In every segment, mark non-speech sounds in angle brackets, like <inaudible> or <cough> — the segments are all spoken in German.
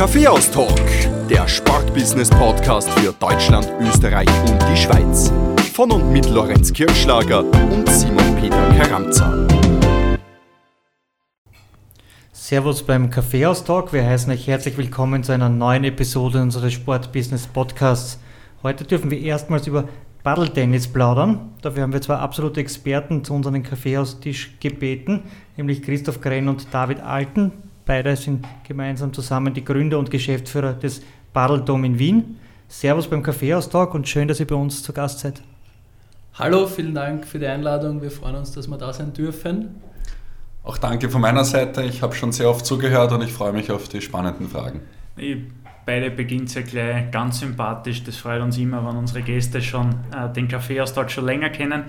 Kaffeehaus-Talk, der Sportbusiness-Podcast für Deutschland, Österreich und die Schweiz. Von und mit Lorenz Kirschlager und Simon Peter Karamza. Servus beim Kaffeehaus-Talk. Wir heißen euch herzlich willkommen zu einer neuen Episode unseres Sportbusiness-Podcasts. Heute dürfen wir erstmals über Paddeltennis plaudern. Dafür haben wir zwei absolute Experten zu unserem Kaffeehaustisch gebeten, nämlich Christoph Grenn und David Alten. Beide sind gemeinsam zusammen die Gründer und Geschäftsführer des Paddeldom in Wien. Servus beim Kaffeehaus-Talk und schön, dass ihr bei uns zu Gast seid. Hallo, vielen Dank für die Einladung. Wir freuen uns, dass wir da sein dürfen. Auch danke von meiner Seite. Ich habe schon sehr oft zugehört und ich freue mich auf die spannenden Fragen. Ich beide beginnt ja gleich ganz sympathisch. Das freut uns immer, wenn unsere Gäste schon äh, den Kaffeeaustausch schon länger kennen.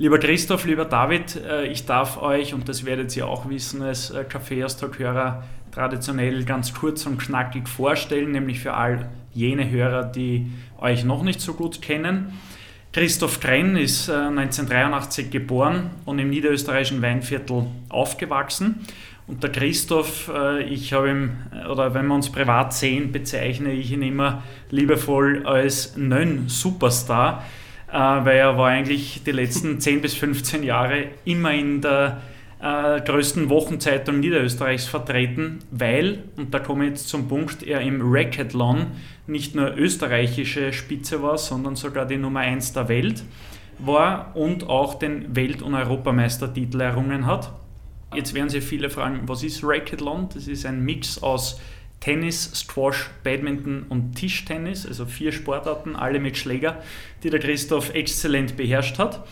Lieber Christoph, lieber David, äh, ich darf euch, und das werdet ihr auch wissen als äh, Kaffeeaustausch-Hörer, traditionell ganz kurz und knackig vorstellen, nämlich für all jene Hörer, die euch noch nicht so gut kennen. Christoph Krenn ist äh, 1983 geboren und im niederösterreichischen Weinviertel aufgewachsen. Und der Christoph, äh, ich habe ihn, oder wenn wir uns privat sehen, bezeichne ich ihn immer liebevoll als Nön-Superstar, äh, weil er war eigentlich die letzten 10 bis 15 Jahre immer in der äh, größten Wochenzeitung Niederösterreichs vertreten, weil, und da komme ich jetzt zum Punkt, er im Racketlon nicht nur österreichische Spitze war, sondern sogar die Nummer 1 der Welt war und auch den Welt- und Europameistertitel errungen hat. Jetzt werden Sie viele fragen, was ist Racquetball? Das ist ein Mix aus Tennis, Squash, Badminton und Tischtennis, also vier Sportarten, alle mit Schläger, die der Christoph exzellent beherrscht hat.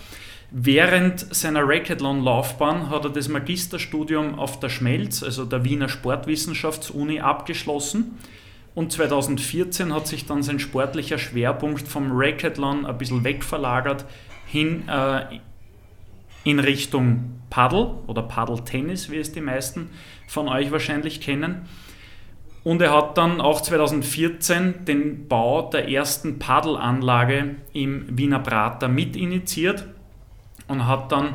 Während seiner Racquetball-Laufbahn hat er das Magisterstudium auf der Schmelz, also der Wiener Sportwissenschaftsuni, abgeschlossen. Und 2014 hat sich dann sein sportlicher Schwerpunkt vom Racquetball ein bisschen wegverlagert hin äh, in Richtung Paddle oder Paddeltennis, wie es die meisten von euch wahrscheinlich kennen. Und er hat dann auch 2014 den Bau der ersten Paddelanlage im Wiener Prater mitinitiiert und hat dann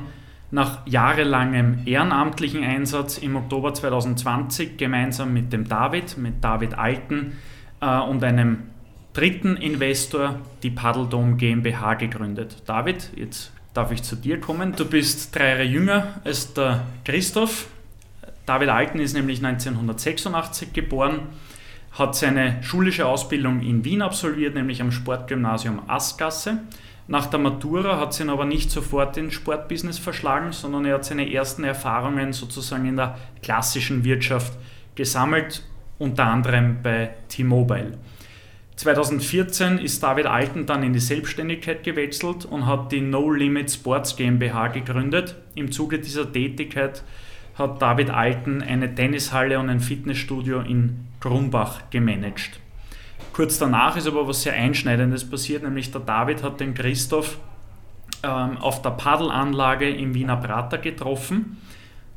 nach jahrelangem ehrenamtlichen Einsatz im Oktober 2020 gemeinsam mit dem David, mit David Alten äh, und einem dritten Investor die Paddeldom GmbH gegründet. David, jetzt darf ich zu dir kommen. Du bist drei Jahre jünger als der Christoph. David Alten ist nämlich 1986 geboren, hat seine schulische Ausbildung in Wien absolviert, nämlich am Sportgymnasium Askasse. Nach der Matura hat sie ihn aber nicht sofort ins Sportbusiness verschlagen, sondern er hat seine ersten Erfahrungen sozusagen in der klassischen Wirtschaft gesammelt, unter anderem bei T-Mobile. 2014 ist David Alten dann in die Selbstständigkeit gewechselt und hat die No Limit Sports GmbH gegründet. Im Zuge dieser Tätigkeit hat David Alten eine Tennishalle und ein Fitnessstudio in Grumbach gemanagt. Kurz danach ist aber was sehr Einschneidendes passiert, nämlich der David hat den Christoph ähm, auf der Paddelanlage im Wiener Prater getroffen.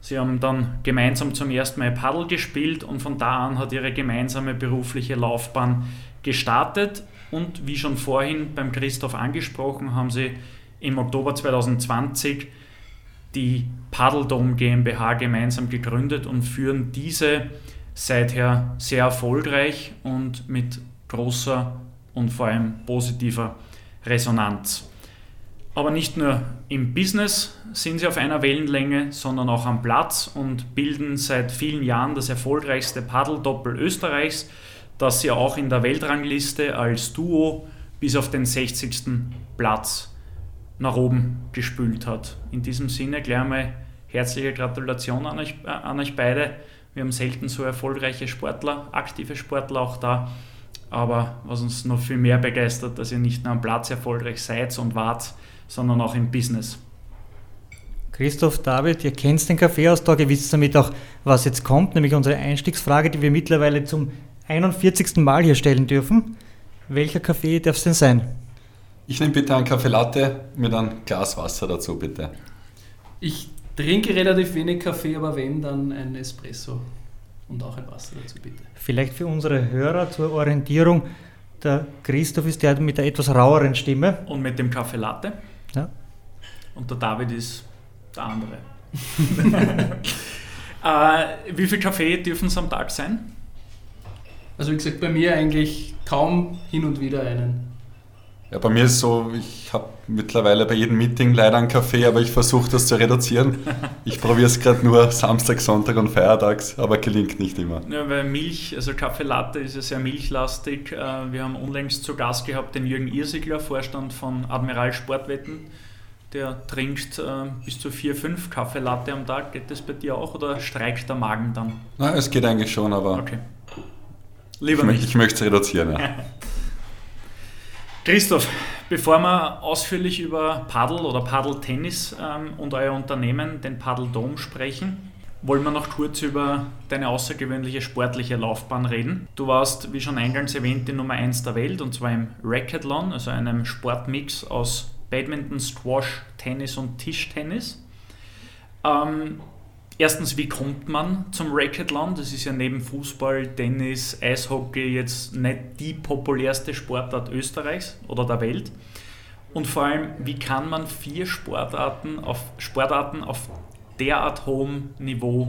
Sie haben dann gemeinsam zum ersten Mal Paddel gespielt und von da an hat ihre gemeinsame berufliche Laufbahn gestartet und wie schon vorhin beim Christoph angesprochen, haben sie im Oktober 2020 die Paddeldom GmbH gemeinsam gegründet und führen diese seither sehr erfolgreich und mit großer und vor allem positiver Resonanz. Aber nicht nur im Business sind sie auf einer Wellenlänge, sondern auch am Platz und bilden seit vielen Jahren das erfolgreichste Paddeldoppel Österreichs das sie auch in der Weltrangliste als Duo bis auf den 60. Platz nach oben gespült hat. In diesem Sinne gleich einmal herzliche Gratulation an euch, äh, an euch beide. Wir haben selten so erfolgreiche Sportler, aktive Sportler auch da. Aber was uns noch viel mehr begeistert, dass ihr nicht nur am Platz erfolgreich seid und wart, sondern auch im Business. Christoph, David, ihr kennt den Kaffeeaustausch, ihr wisst damit auch, was jetzt kommt, nämlich unsere Einstiegsfrage, die wir mittlerweile zum 41. Mal hier stellen dürfen. Welcher Kaffee darf es denn sein? Ich nehme bitte einen Kaffee Latte mit einem Glas Wasser dazu, bitte. Ich trinke relativ wenig Kaffee, aber wenn, dann ein Espresso und auch ein Wasser dazu, bitte. Vielleicht für unsere Hörer zur Orientierung, der Christoph ist der mit der etwas raueren Stimme. Und mit dem Kaffee Latte. Ja. Und der David ist der andere. <laughs> äh, wie viel Kaffee dürfen es am Tag sein? Also wie gesagt, bei mir eigentlich kaum hin und wieder einen. Ja, bei mir ist es so, ich habe mittlerweile bei jedem Meeting leider einen Kaffee, aber ich versuche das zu reduzieren. Ich probiere es gerade nur Samstag, Sonntag und Feiertags, aber gelingt nicht immer. Ja, weil Milch, also Kaffee Latte ist ja sehr milchlastig. Äh, wir haben unlängst zu Gast gehabt den Jürgen Irsigler, Vorstand von Admiral Sportwetten. Der trinkt äh, bis zu vier, fünf Kaffee Latte am Tag. Geht das bei dir auch oder streikt der Magen dann? Na, es geht eigentlich schon, aber Okay. Lieber ich, nicht. ich möchte es reduzieren. Ja. <laughs> Christoph, bevor wir ausführlich über Paddel oder Paddeltennis ähm, und euer Unternehmen, den Paddeldom, sprechen, wollen wir noch kurz über deine außergewöhnliche sportliche Laufbahn reden. Du warst, wie schon eingangs erwähnt, die Nummer 1 der Welt und zwar im Racquethlon, also einem Sportmix aus Badminton, Squash, Tennis und Tischtennis. Ähm, Erstens, wie kommt man zum Racquethlon? Das ist ja neben Fußball, Tennis, Eishockey jetzt nicht die populärste Sportart Österreichs oder der Welt. Und vor allem, wie kann man vier Sportarten auf, Sportarten auf derart hohem Niveau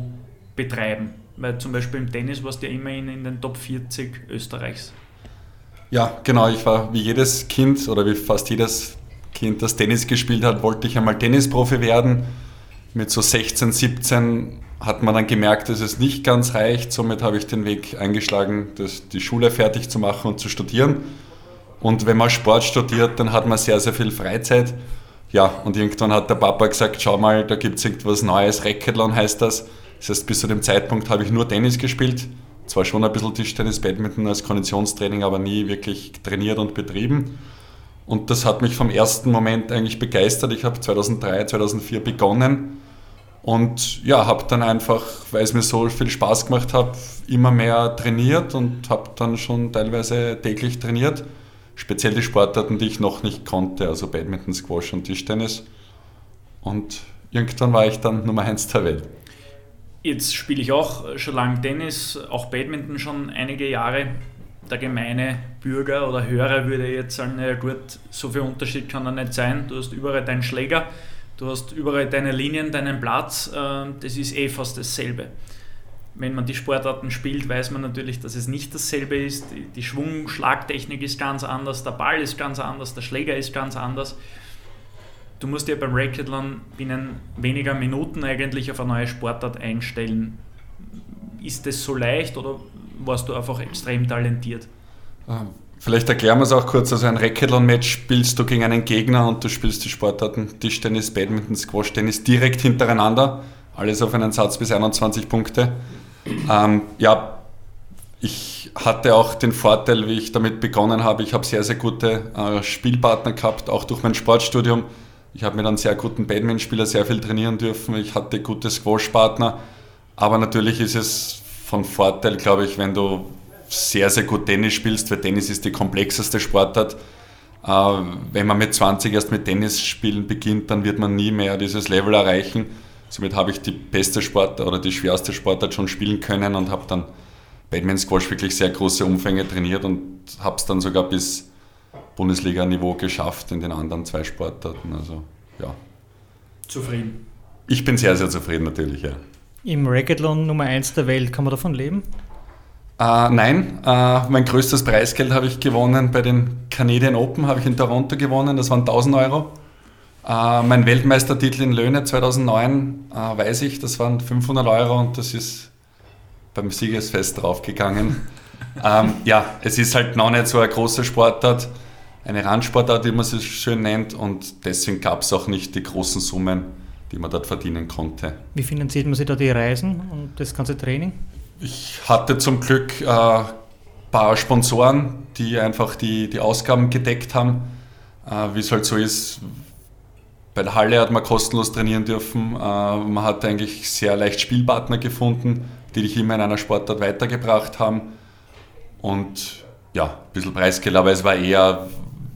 betreiben? Weil zum Beispiel im Tennis warst du ja immerhin in den Top 40 Österreichs. ja, genau. Ich war wie jedes Kind oder wie fast jedes Kind, das Tennis gespielt hat, wollte ich einmal Tennisprofi werden. Mit so 16, 17 hat man dann gemerkt, dass es nicht ganz reicht. Somit habe ich den Weg eingeschlagen, das, die Schule fertig zu machen und zu studieren. Und wenn man Sport studiert, dann hat man sehr, sehr viel Freizeit. Ja, und irgendwann hat der Papa gesagt, schau mal, da gibt es irgendwas Neues, Racquethlon heißt das. Das heißt, bis zu dem Zeitpunkt habe ich nur Tennis gespielt. Zwar schon ein bisschen Tischtennis, Badminton als Konditionstraining, aber nie wirklich trainiert und betrieben. Und das hat mich vom ersten Moment eigentlich begeistert. Ich habe 2003, 2004 begonnen und ja, habe dann einfach, weil es mir so viel Spaß gemacht hat, immer mehr trainiert und habe dann schon teilweise täglich trainiert. Speziell die Sportarten, die ich noch nicht konnte, also Badminton, Squash und Tischtennis. Und irgendwann war ich dann Nummer 1 der Welt. Jetzt spiele ich auch schon lange Tennis, auch Badminton schon einige Jahre. Der gemeine Bürger oder Hörer würde jetzt sagen, naja gut, so viel Unterschied kann da nicht sein. Du hast überall deinen Schläger, du hast überall deine Linien, deinen Platz. äh, Das ist eh fast dasselbe. Wenn man die Sportarten spielt, weiß man natürlich, dass es nicht dasselbe ist. Die, Schwung-Schlagtechnik ist ganz anders, der Ball ist ganz anders, der Schläger ist ganz anders. Du musst dir beim Racquethlon binnen weniger Minuten eigentlich auf eine neue Sportart einstellen. Ist das so leicht oder warst du einfach extrem talentiert? Ähm, Vielleicht erklären wir es auch kurz. Also ein Racquethlon-Match spielst du gegen einen Gegner und du spielst die Sportarten Tischtennis, Badminton, Squash, Tennis direkt hintereinander. Alles auf einen Satz bis 21 Punkte. Ähm, ja, ich hatte auch den Vorteil, wie ich damit begonnen habe. Ich habe sehr, sehr gute äh, Spielpartner gehabt, auch durch mein Sportstudium. Ich habe mit einem sehr guten Badmintonspieler sehr viel trainieren dürfen. Ich hatte gute Squash-Partner. Aber natürlich ist es von Vorteil, glaube ich, wenn du sehr, sehr gut Tennis spielst, weil Tennis ist die komplexeste Sportart. Äh, wenn man mit 20 erst mit Tennis spielen beginnt, dann wird man nie mehr dieses Level erreichen. Somit habe ich die beste Sportart oder die schwerste Sportart schon spielen können und habe dann Badminton Squash wirklich sehr große Umfänge trainiert und habe es dann sogar bis Bundesliga-Niveau geschafft in den anderen zwei Sportarten. Also ja, Zufrieden. ich bin sehr, sehr zufrieden natürlich. Ja. Im Racquethlon Nummer 1 der Welt, kann man davon leben? Äh, nein, äh, mein größtes Preisgeld habe ich gewonnen bei den Canadian Open, habe ich in Toronto gewonnen, das waren 1000 Euro. Äh, mein Weltmeistertitel in Löhne 2009, äh, weiß ich, das waren 500 Euro und das ist beim Siegesfest draufgegangen. <laughs> ähm, ja, es ist halt noch nicht so eine große Sportart, eine Randsportart, wie man sie schön nennt und deswegen gab es auch nicht die großen Summen, die man dort verdienen konnte. Wie finanziert man sich da die Reisen und das ganze Training? Ich hatte zum Glück ein äh, paar Sponsoren, die einfach die, die Ausgaben gedeckt haben. Äh, Wie es halt so ist, bei der Halle hat man kostenlos trainieren dürfen. Äh, man hat eigentlich sehr leicht Spielpartner gefunden, die dich immer in einer Sportart weitergebracht haben. Und ja, ein bisschen Preisgeld, aber es war eher,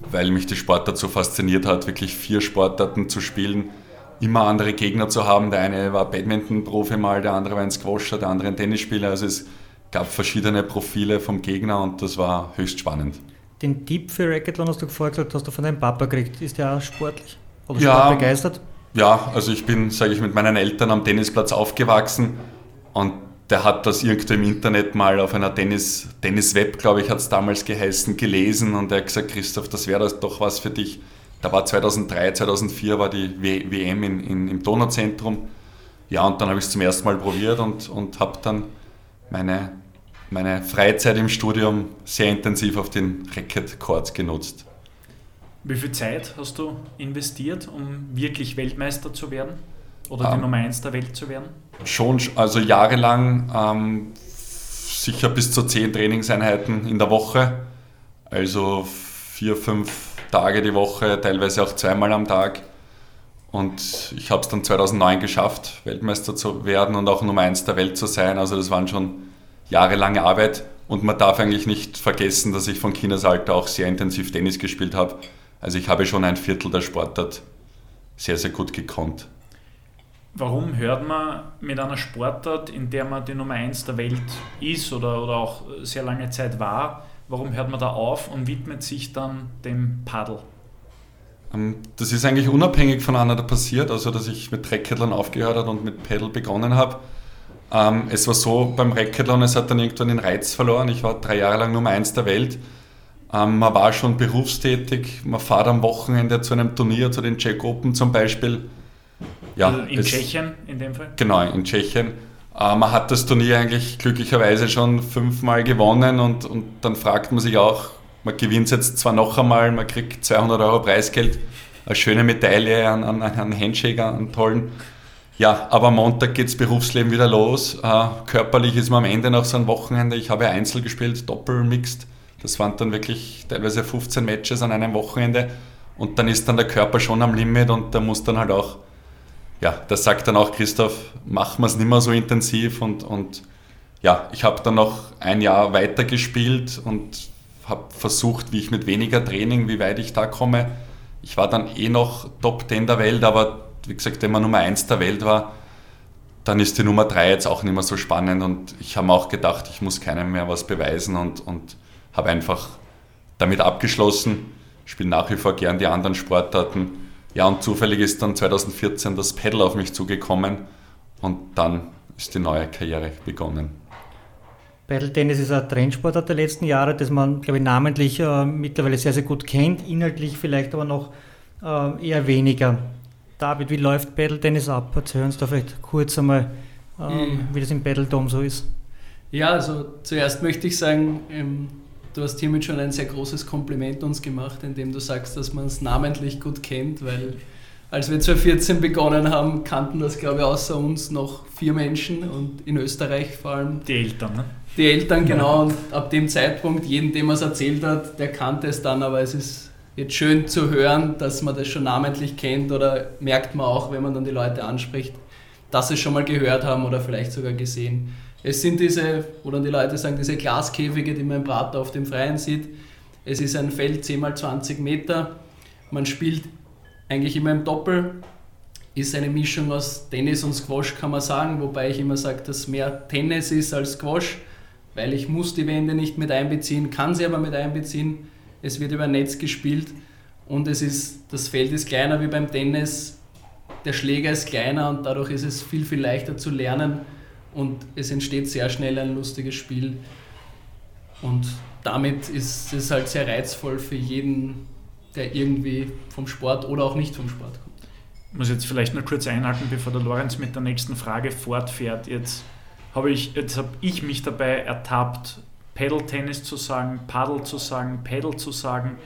weil mich die Sportart so fasziniert hat, wirklich vier Sportarten zu spielen, immer andere Gegner zu haben. Der eine war Badminton-Profi mal, der andere war ein Squasher, der andere ein Tennisspieler. Also es gab verschiedene Profile vom Gegner und das war höchst spannend. Den Tipp für Racketlon hast du vorher gesagt, hast du von deinem Papa gekriegt. Ist der auch sportlich? Oder ja, begeistert? Ja, also ich bin, sage ich, mit meinen Eltern am Tennisplatz aufgewachsen und der hat das irgendwo im Internet mal auf einer Tennis, Tennis-Web, glaube ich, hat es damals geheißen, gelesen und er hat gesagt, Christoph, das wäre doch was für dich. Da war 2003, 2004 war die WM in, in, im Donauzentrum. Ja, und dann habe ich es zum ersten Mal probiert und, und habe dann meine, meine Freizeit im Studium sehr intensiv auf den Racket Court genutzt. Wie viel Zeit hast du investiert, um wirklich Weltmeister zu werden? Oder die ähm, Nummer 1 der Welt zu werden? Schon, also jahrelang ähm, sicher bis zu 10 Trainingseinheiten in der Woche. Also vier, fünf Tage die Woche, teilweise auch zweimal am Tag. Und ich habe es dann 2009 geschafft, Weltmeister zu werden und auch Nummer 1 der Welt zu sein. Also das waren schon jahrelange Arbeit. Und man darf eigentlich nicht vergessen, dass ich von Kindesalter auch sehr intensiv Tennis gespielt habe. Also ich habe schon ein Viertel der Sportart sehr, sehr gut gekonnt. Warum hört man mit einer Sportart, in der man die Nummer 1 der Welt ist oder, oder auch sehr lange Zeit war, warum hört man da auf und widmet sich dann dem Paddel? Ähm, das ist eigentlich unabhängig voneinander passiert, also dass ich mit Racketlern aufgehört habe und mit Paddle begonnen habe. Ähm, es war so beim Racketlon, es hat dann irgendwann den Reiz verloren. Ich war drei Jahre lang Nummer 1 der Welt. Ähm, man war schon berufstätig, man fährt am Wochenende zu einem Turnier, zu den Czech Open zum Beispiel ja, also in es, Tschechien in dem Fall? Genau, in Tschechien. Äh, man hat das Turnier eigentlich glücklicherweise schon fünfmal gewonnen und, und dann fragt man sich auch, man gewinnt es jetzt zwar noch einmal, man kriegt 200 Euro Preisgeld, eine schöne Medaille, an, an Handshake, einen tollen. Ja, aber Montag geht das Berufsleben wieder los. Äh, körperlich ist man am Ende nach so einem Wochenende, ich habe Einzel gespielt, Doppel, Mixed. Das waren dann wirklich teilweise 15 Matches an einem Wochenende. Und dann ist dann der Körper schon am Limit und da muss dann halt auch ja, das sagt dann auch Christoph, machen wir es nicht mehr so intensiv und, und ja, ich habe dann noch ein Jahr weitergespielt und habe versucht, wie ich mit weniger Training, wie weit ich da komme. Ich war dann eh noch Top 10 der Welt, aber wie gesagt, wenn man Nummer 1 der Welt war, dann ist die Nummer 3 jetzt auch nicht mehr so spannend und ich habe auch gedacht, ich muss keinem mehr was beweisen und, und habe einfach damit abgeschlossen, spiele nach wie vor gern die anderen Sportarten ja, und zufällig ist dann 2014 das Pedal auf mich zugekommen und dann ist die neue Karriere begonnen. Pedal-Tennis ist ein Trendsportart der letzten Jahre, das man, glaube ich, namentlich äh, mittlerweile sehr, sehr gut kennt, inhaltlich vielleicht aber noch äh, eher weniger. David, wie läuft Pedal-Tennis ab? Erzähl uns da vielleicht kurz einmal, ähm, wie das im Pedal-Dom so ist. Ja, also zuerst möchte ich sagen, ähm, du hast hiermit schon ein sehr großes Kompliment uns gemacht, indem du sagst, dass man es namentlich gut kennt, weil als wir 2014 begonnen haben, kannten das, glaube ich, außer uns noch vier Menschen und in Österreich vor allem. Die Eltern, ne? Die Eltern, genau. Und ab dem Zeitpunkt, jeden, dem er es erzählt hat, der kannte es dann, aber es ist jetzt schön zu hören, dass man das schon namentlich kennt oder merkt man auch, wenn man dann die Leute anspricht, dass sie es schon mal gehört haben oder vielleicht sogar gesehen. Es sind diese, oder die Leute sagen, diese Glaskäfige, die man im Prater auf dem Freien sieht. Es ist ein Feld 10 x 20 Meter. Man spielt eigentlich immer im Doppel. Ist eine Mischung aus Tennis und Squash, kann man sagen, wobei ich immer sage, dass mehr Tennis ist als Squash, weil ich muss die Wände nicht mit einbeziehen, kann sie aber mit einbeziehen. Es wird über Netz gespielt und es ist, das Feld ist kleiner wie beim Tennis. Der Schläger ist kleiner und dadurch ist es viel, viel leichter zu lernen und es entsteht sehr schnell ein lustiges Spiel. Und damit ist es halt sehr reizvoll für jeden, der irgendwie vom Sport oder auch nicht vom Sport kommt. Ich muss jetzt vielleicht noch kurz einhaken, bevor der Lorenz mit der nächsten Frage fortfährt. Jetzt habe ich, hab ich mich dabei ertappt, Pedal-Tennis zu sagen, Paddle zu sagen, Pedal zu sagen.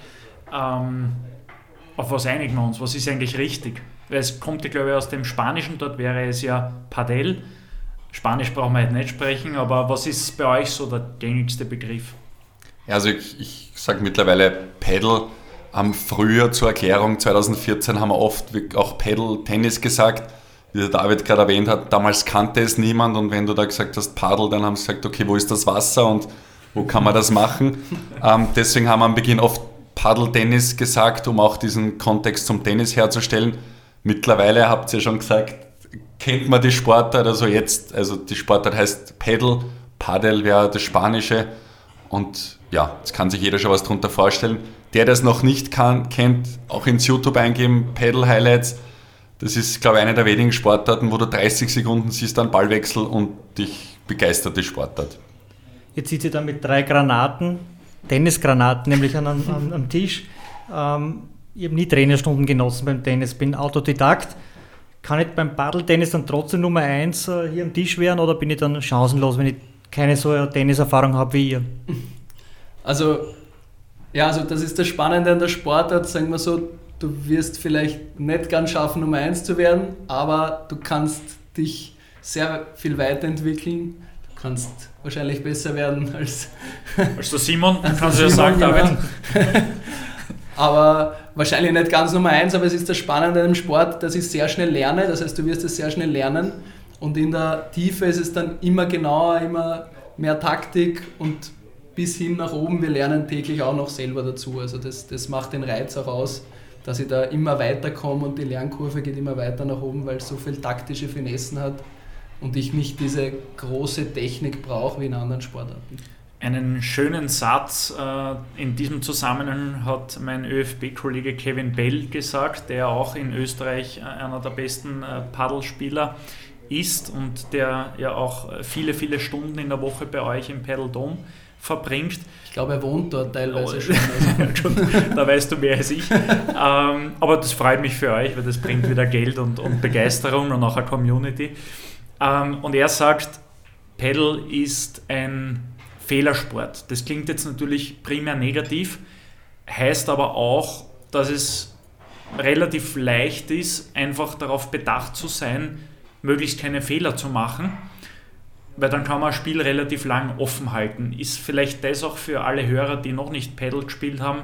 Ähm, auf was einigen wir uns? Was ist eigentlich richtig? Weil es kommt ja, glaube ich, aus dem Spanischen, dort wäre es ja Padel. Spanisch brauchen wir jetzt nicht sprechen, aber was ist bei euch so der gängigste Begriff? Also ich, ich sage mittlerweile Pedal, haben früher zur Erklärung 2014 haben wir oft auch Pedal Tennis gesagt, wie der David gerade erwähnt hat. Damals kannte es niemand und wenn du da gesagt hast Paddel, dann haben sie gesagt, okay, wo ist das Wasser und wo kann man das machen? <laughs> ähm, deswegen haben wir am Beginn oft Paddle-Tennis gesagt, um auch diesen Kontext zum Tennis herzustellen. Mittlerweile habt ihr schon gesagt, kennt man die Sportart, also jetzt, also die Sportart heißt Paddle, Paddle wäre das Spanische und ja, jetzt kann sich jeder schon was darunter vorstellen. Der, der es noch nicht kann, kennt, auch ins YouTube eingeben, Paddle Highlights. Das ist, glaube ich, eine der wenigen Sportarten, wo du 30 Sekunden siehst, einen Ballwechsel und dich begeistert die Sportart. Jetzt sitzt ihr da mit drei Granaten, Tennisgranaten, nämlich an, an, am Tisch. Ähm, ich habe nie Trainerstunden genossen beim Tennis, bin Autodidakt. Kann ich beim Paddeltennis dann trotzdem Nummer eins äh, hier am Tisch werden oder bin ich dann chancenlos, wenn ich keine so eine Tenniserfahrung habe wie ihr? Also, ja, also das ist das Spannende an der Sportart, sagen wir so, du wirst vielleicht nicht ganz schaffen, Nummer eins zu werden, aber du kannst dich sehr viel weiterentwickeln. Du kannst wahrscheinlich besser werden als. Als der Simon, <laughs> kannst du ja sagen. David. <laughs> aber wahrscheinlich nicht ganz Nummer eins, aber es ist das Spannende an dem Sport, dass ich sehr schnell lerne. Das heißt, du wirst es sehr schnell lernen und in der Tiefe ist es dann immer genauer, immer mehr Taktik und bis hin nach oben. Wir lernen täglich auch noch selber dazu. Also das, das macht den Reiz auch aus, dass ich da immer weiterkomme und die Lernkurve geht immer weiter nach oben, weil es so viel taktische Finessen hat und ich nicht diese große Technik brauche wie in anderen Sportarten. Einen schönen Satz äh, in diesem Zusammenhang hat mein ÖFB-Kollege Kevin Bell gesagt, der auch in Österreich äh, einer der besten äh, Paddelspieler ist und der ja auch viele, viele Stunden in der Woche bei euch im Paddle Dome verbringt. Ich glaube, er wohnt dort teilweise schon. Also. <laughs> da weißt du mehr als ich. ähm, aber das freut mich für euch, weil das bringt wieder Geld und, und Begeisterung und auch eine Community. Ähm, und er sagt, Paddle ist ein Fehlersport. Das klingt jetzt natürlich primär negativ, heißt aber auch, dass es relativ leicht ist, einfach darauf bedacht zu sein, möglichst keine Fehler zu machen, weil dann kann man ein Spiel relativ lang offen halten. Ist vielleicht das auch für alle Hörer, die noch nicht Paddle gespielt haben,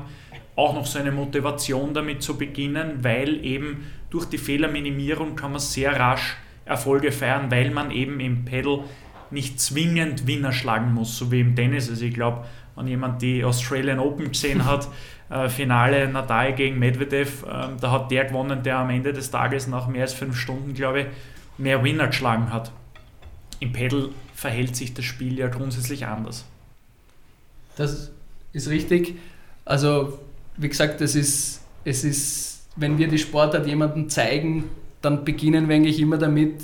auch noch so eine Motivation damit zu beginnen, weil eben durch die Fehlerminimierung kann man sehr rasch Erfolge feiern, weil man eben im Paddle nicht zwingend Winner schlagen muss, so wie im Tennis. Also ich glaube, wenn jemand die Australian Open gesehen hat, <laughs> äh, Finale Nadal gegen Medvedev, äh, da hat der gewonnen, der am Ende des Tages nach mehr als fünf Stunden, glaube ich, mehr Winner geschlagen hat. Im Paddle verhält sich das Spiel ja grundsätzlich anders. Das ist richtig. Also, wie gesagt, es ist, es ist, wenn wir die Sportart jemandem zeigen, dann beginnen wir eigentlich immer damit,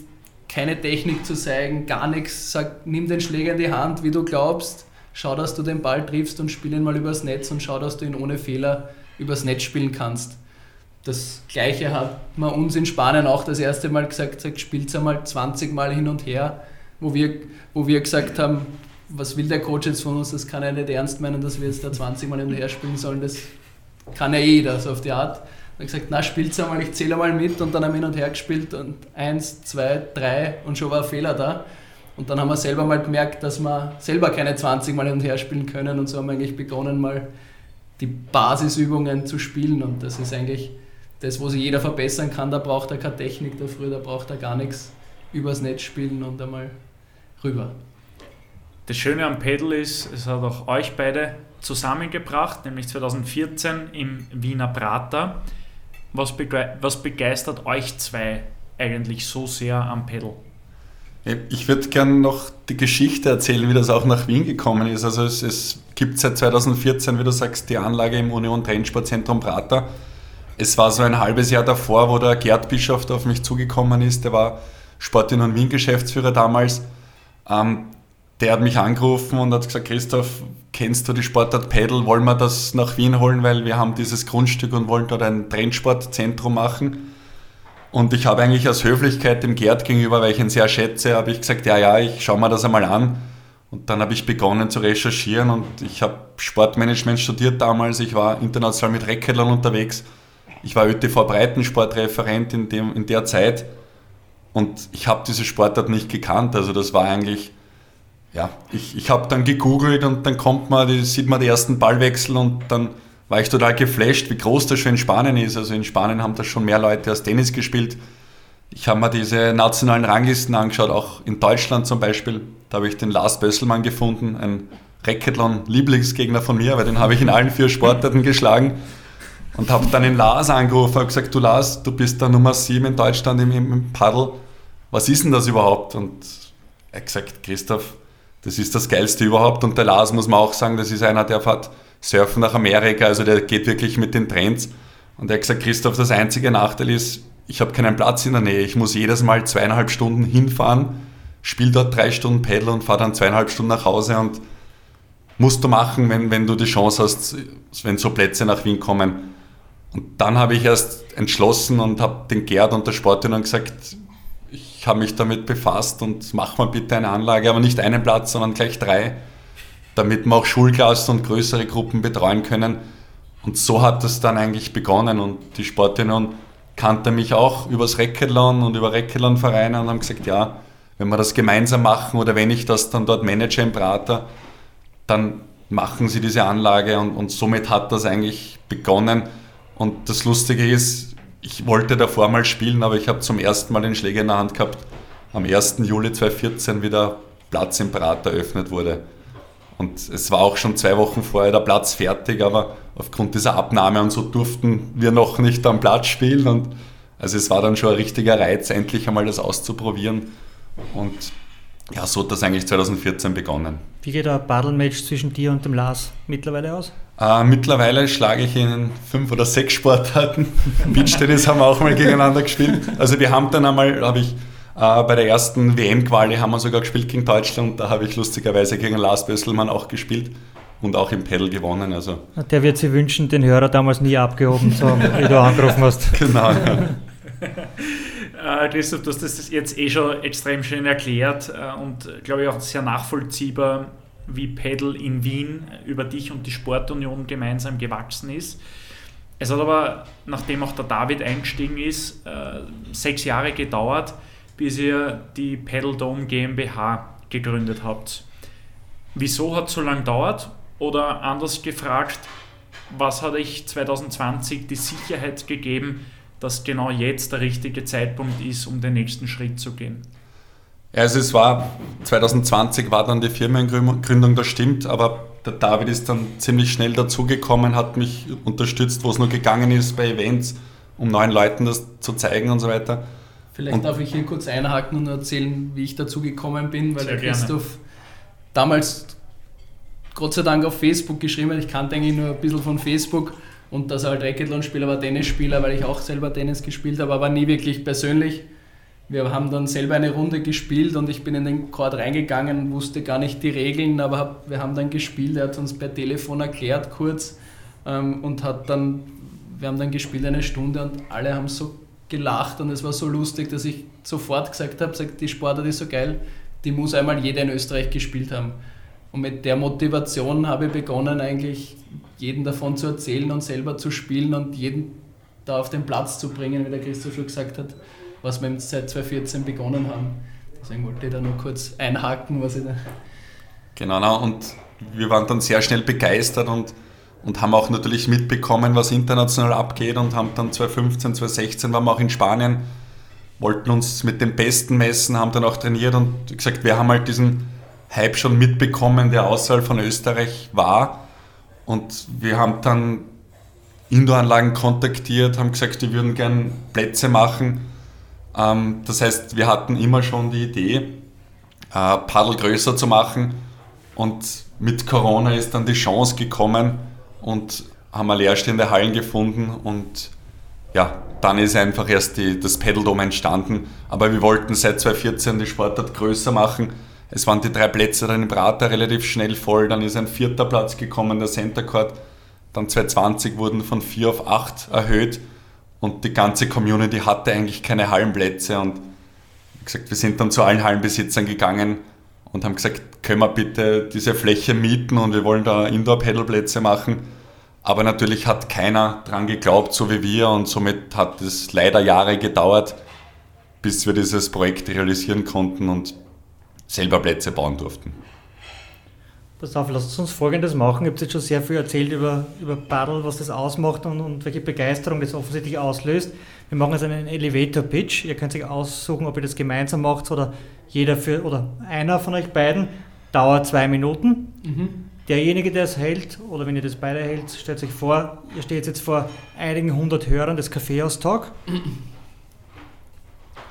keine Technik zu zeigen, gar nichts. Sag, nimm den Schläger in die Hand, wie du glaubst, schau, dass du den Ball triffst und spiel ihn mal übers Netz und schau, dass du ihn ohne Fehler übers Netz spielen kannst. Das Gleiche hat man uns in Spanien auch das erste Mal gesagt, sagt, spielt einmal 20 Mal hin und her, wo wir, wo wir gesagt haben, was will der Coach jetzt von uns, das kann er nicht ernst meinen, dass wir jetzt da 20 Mal hin und her spielen sollen, das kann ja jeder, so auf die Art. Ich gesagt, na spielt's einmal, ich zähle mal mit und dann haben wir hin und her gespielt und eins, zwei, drei und schon war ein Fehler da. Und dann haben wir selber mal gemerkt, dass wir selber keine 20 Mal hin und her spielen können und so haben wir eigentlich begonnen, mal die Basisübungen zu spielen und das ist eigentlich das, wo sich jeder verbessern kann, da braucht er keine Technik dafür, da braucht er gar nichts übers Netz spielen und einmal rüber. Das Schöne am Pedal ist, es hat auch euch beide zusammengebracht, nämlich 2014 im Wiener Prater. Was, bege was begeistert euch zwei eigentlich so sehr am Pedal? Ich würde gerne noch die Geschichte erzählen, wie das auch nach Wien gekommen ist. Also es, es gibt seit 2014, wie du sagst, die Anlage im Union Trainingssportzentrum Prater es war so ein halbes Jahr davor, wo der Gerd Bischof auf mich zugekommen ist, der war Sport in Wien Geschäftsführer damals. Ähm, der hat mich angerufen und hat gesagt, Christoph, kennst du die Sportart Pedal? Wollen wir das nach Wien holen, weil wir haben dieses Grundstück und wollen dort ein Trendsportzentrum machen. Und ich habe eigentlich aus Höflichkeit dem Gerd gegenüber, weil ich ihn sehr schätze, habe ich gesagt, ja, ja, ich schaue mir das einmal an. Und dann habe ich begonnen zu recherchieren und ich habe Sportmanagement studiert damals. Ich war international mit Racketlern unterwegs ich war ÖTV Breitensportreferent in, dem, in der Zeit und ich habe diese Sportart nicht gekannt. Also das war eigentlich, ja, ich, ich habe dann gegoogelt und dann kommt man, die, sieht man die ersten Ballwechsel und dann war ich total geflasht, wie groß das schon in Spanien ist. Also in Spanien haben da schon mehr Leute als Tennis gespielt. Ich habe mir diese nationalen Ranglisten angeschaut, auch in Deutschland zum Beispiel. Da habe ich den Lars Bösselmann gefunden, ein Racketlon-Lieblingsgegner von mir, weil den habe ich in allen vier Sportarten geschlagen. Und habe dann den Lars angerufen und gesagt, du Lars, du bist der Nummer 7 in Deutschland im, im Paddel. Was ist denn das überhaupt? Und er hat gesagt, Christoph, das ist das Geilste überhaupt. Und der Lars muss man auch sagen, das ist einer, der fährt Surfen nach Amerika, also der geht wirklich mit den Trends. Und er hat gesagt, Christoph, das einzige Nachteil ist, ich habe keinen Platz in der Nähe. Ich muss jedes Mal zweieinhalb Stunden hinfahren, spiele dort drei Stunden Pedal und fahre dann zweieinhalb Stunden nach Hause und musst du machen, wenn, wenn du die Chance hast, wenn so Plätze nach Wien kommen. Und dann habe ich erst entschlossen und habe den Gerd und der Sportunion gesagt, habe mich damit befasst und mach mal bitte eine Anlage, aber nicht einen Platz, sondern gleich drei, damit wir auch Schulklassen und größere Gruppen betreuen können. Und so hat es dann eigentlich begonnen und die Sportunion kannte mich auch übers Reckelon und über Reckelon-Vereine und haben gesagt, ja, wenn wir das gemeinsam machen oder wenn ich das dann dort manage im Prater, dann machen sie diese Anlage und, und somit hat das eigentlich begonnen. Und das Lustige ist, ich wollte davor mal spielen, aber ich habe zum ersten Mal den Schläger in der Hand gehabt, am 1. Juli 2014 wie der Platz im Prater eröffnet wurde. Und es war auch schon zwei Wochen vorher der Platz fertig, aber aufgrund dieser Abnahme und so durften wir noch nicht am Platz spielen. Und also es war dann schon ein richtiger Reiz, endlich einmal das auszuprobieren. Und ja, so hat das eigentlich 2014 begonnen. Wie geht ein Battle-Match zwischen dir und dem Lars mittlerweile aus? Äh, mittlerweile schlage ich in fünf oder sechs Sportarten. <laughs> Beachtennis haben wir auch mal gegeneinander gespielt. Also wir haben dann einmal, habe ich äh, bei der ersten WM-Quali haben wir sogar gespielt gegen Deutschland. Da habe ich lustigerweise gegen Lars Bösselmann auch gespielt und auch im Pedal gewonnen. Also. Der wird sich wünschen, den Hörer damals nie abgehoben zu haben, wie du <laughs> angerufen hast. Genau. Ja. <laughs> Äh, Christoph, du hast das jetzt eh schon extrem schön erklärt äh, und glaube ich auch sehr nachvollziehbar, wie Pedal in Wien über dich und die Sportunion gemeinsam gewachsen ist. Es hat aber, nachdem auch der David eingestiegen ist, äh, sechs Jahre gedauert, bis ihr die Pedal Dome GmbH gegründet habt. Wieso hat es so lange gedauert? Oder anders gefragt, was hat euch 2020 die Sicherheit gegeben, dass genau jetzt der richtige Zeitpunkt ist, um den nächsten Schritt zu gehen? Also es war, 2020 war dann die Firmengründung, das stimmt, aber der David ist dann ziemlich schnell dazugekommen, hat mich unterstützt, wo es nur gegangen ist bei Events, um neuen Leuten das zu zeigen und so weiter. Vielleicht und darf ich hier kurz einhaken und erzählen, wie ich dazugekommen bin, weil der Christoph gerne. damals Gott sei Dank auf Facebook geschrieben hat. Ich kannte eigentlich nur ein bisschen von Facebook und dass er halt Racketlon-Spieler war, Tennisspieler, weil ich auch selber Tennis gespielt habe, aber nie wirklich persönlich. Wir haben dann selber eine Runde gespielt und ich bin in den Chord reingegangen, wusste gar nicht die Regeln, aber wir haben dann gespielt. Er hat uns per Telefon erklärt kurz ähm, und hat dann, wir haben dann gespielt eine Stunde und alle haben so gelacht und es war so lustig, dass ich sofort gesagt habe, sagt, die Sportart ist so geil, die muss einmal jeder in Österreich gespielt haben. Und mit der Motivation habe ich begonnen, eigentlich jeden davon zu erzählen und selber zu spielen und jeden da auf den Platz zu bringen, wie der Christoph schon gesagt hat, was wir seit 2014 begonnen haben. Deswegen wollte ich da nur kurz einhaken, was ich da. Genau, und wir waren dann sehr schnell begeistert und, und haben auch natürlich mitbekommen, was international abgeht und haben dann 2015, 2016 waren wir auch in Spanien, wollten uns mit den Besten messen, haben dann auch trainiert und gesagt, wir haben halt diesen Hype schon mitbekommen, der außerhalb von Österreich war und wir haben dann Indoor-Anlagen kontaktiert, haben gesagt, die würden gern Plätze machen. Ähm, das heißt, wir hatten immer schon die Idee, äh, Paddel größer zu machen. Und mit Corona ist dann die Chance gekommen und haben eine leerstehende Hallen gefunden und ja, dann ist einfach erst die, das Paddledome entstanden. Aber wir wollten seit 2014 die Sportart größer machen es waren die drei Plätze dann im Prater relativ schnell voll. Dann ist ein vierter Platz gekommen, der Center Court. Dann 2020 wurden von vier auf acht erhöht und die ganze Community hatte eigentlich keine Hallenplätze. Und wie gesagt, wir sind dann zu allen Hallenbesitzern gegangen und haben gesagt, können wir bitte diese Fläche mieten und wir wollen da Indoor-Pedalplätze machen. Aber natürlich hat keiner dran geglaubt, so wie wir, und somit hat es leider Jahre gedauert, bis wir dieses Projekt realisieren konnten. Und selber Plätze bauen durften. Pass auf, lasst uns folgendes machen. Ihr habt jetzt schon sehr viel erzählt über, über Paddle, was das ausmacht und, und welche Begeisterung das offensichtlich auslöst. Wir machen jetzt einen Elevator Pitch. Ihr könnt sich aussuchen, ob ihr das gemeinsam macht oder jeder für oder einer von euch beiden. Dauert zwei Minuten. Mhm. Derjenige, der es hält, oder wenn ihr das beide hält, stellt euch vor, ihr steht jetzt vor einigen hundert Hörern des Kaffeehaus-Talk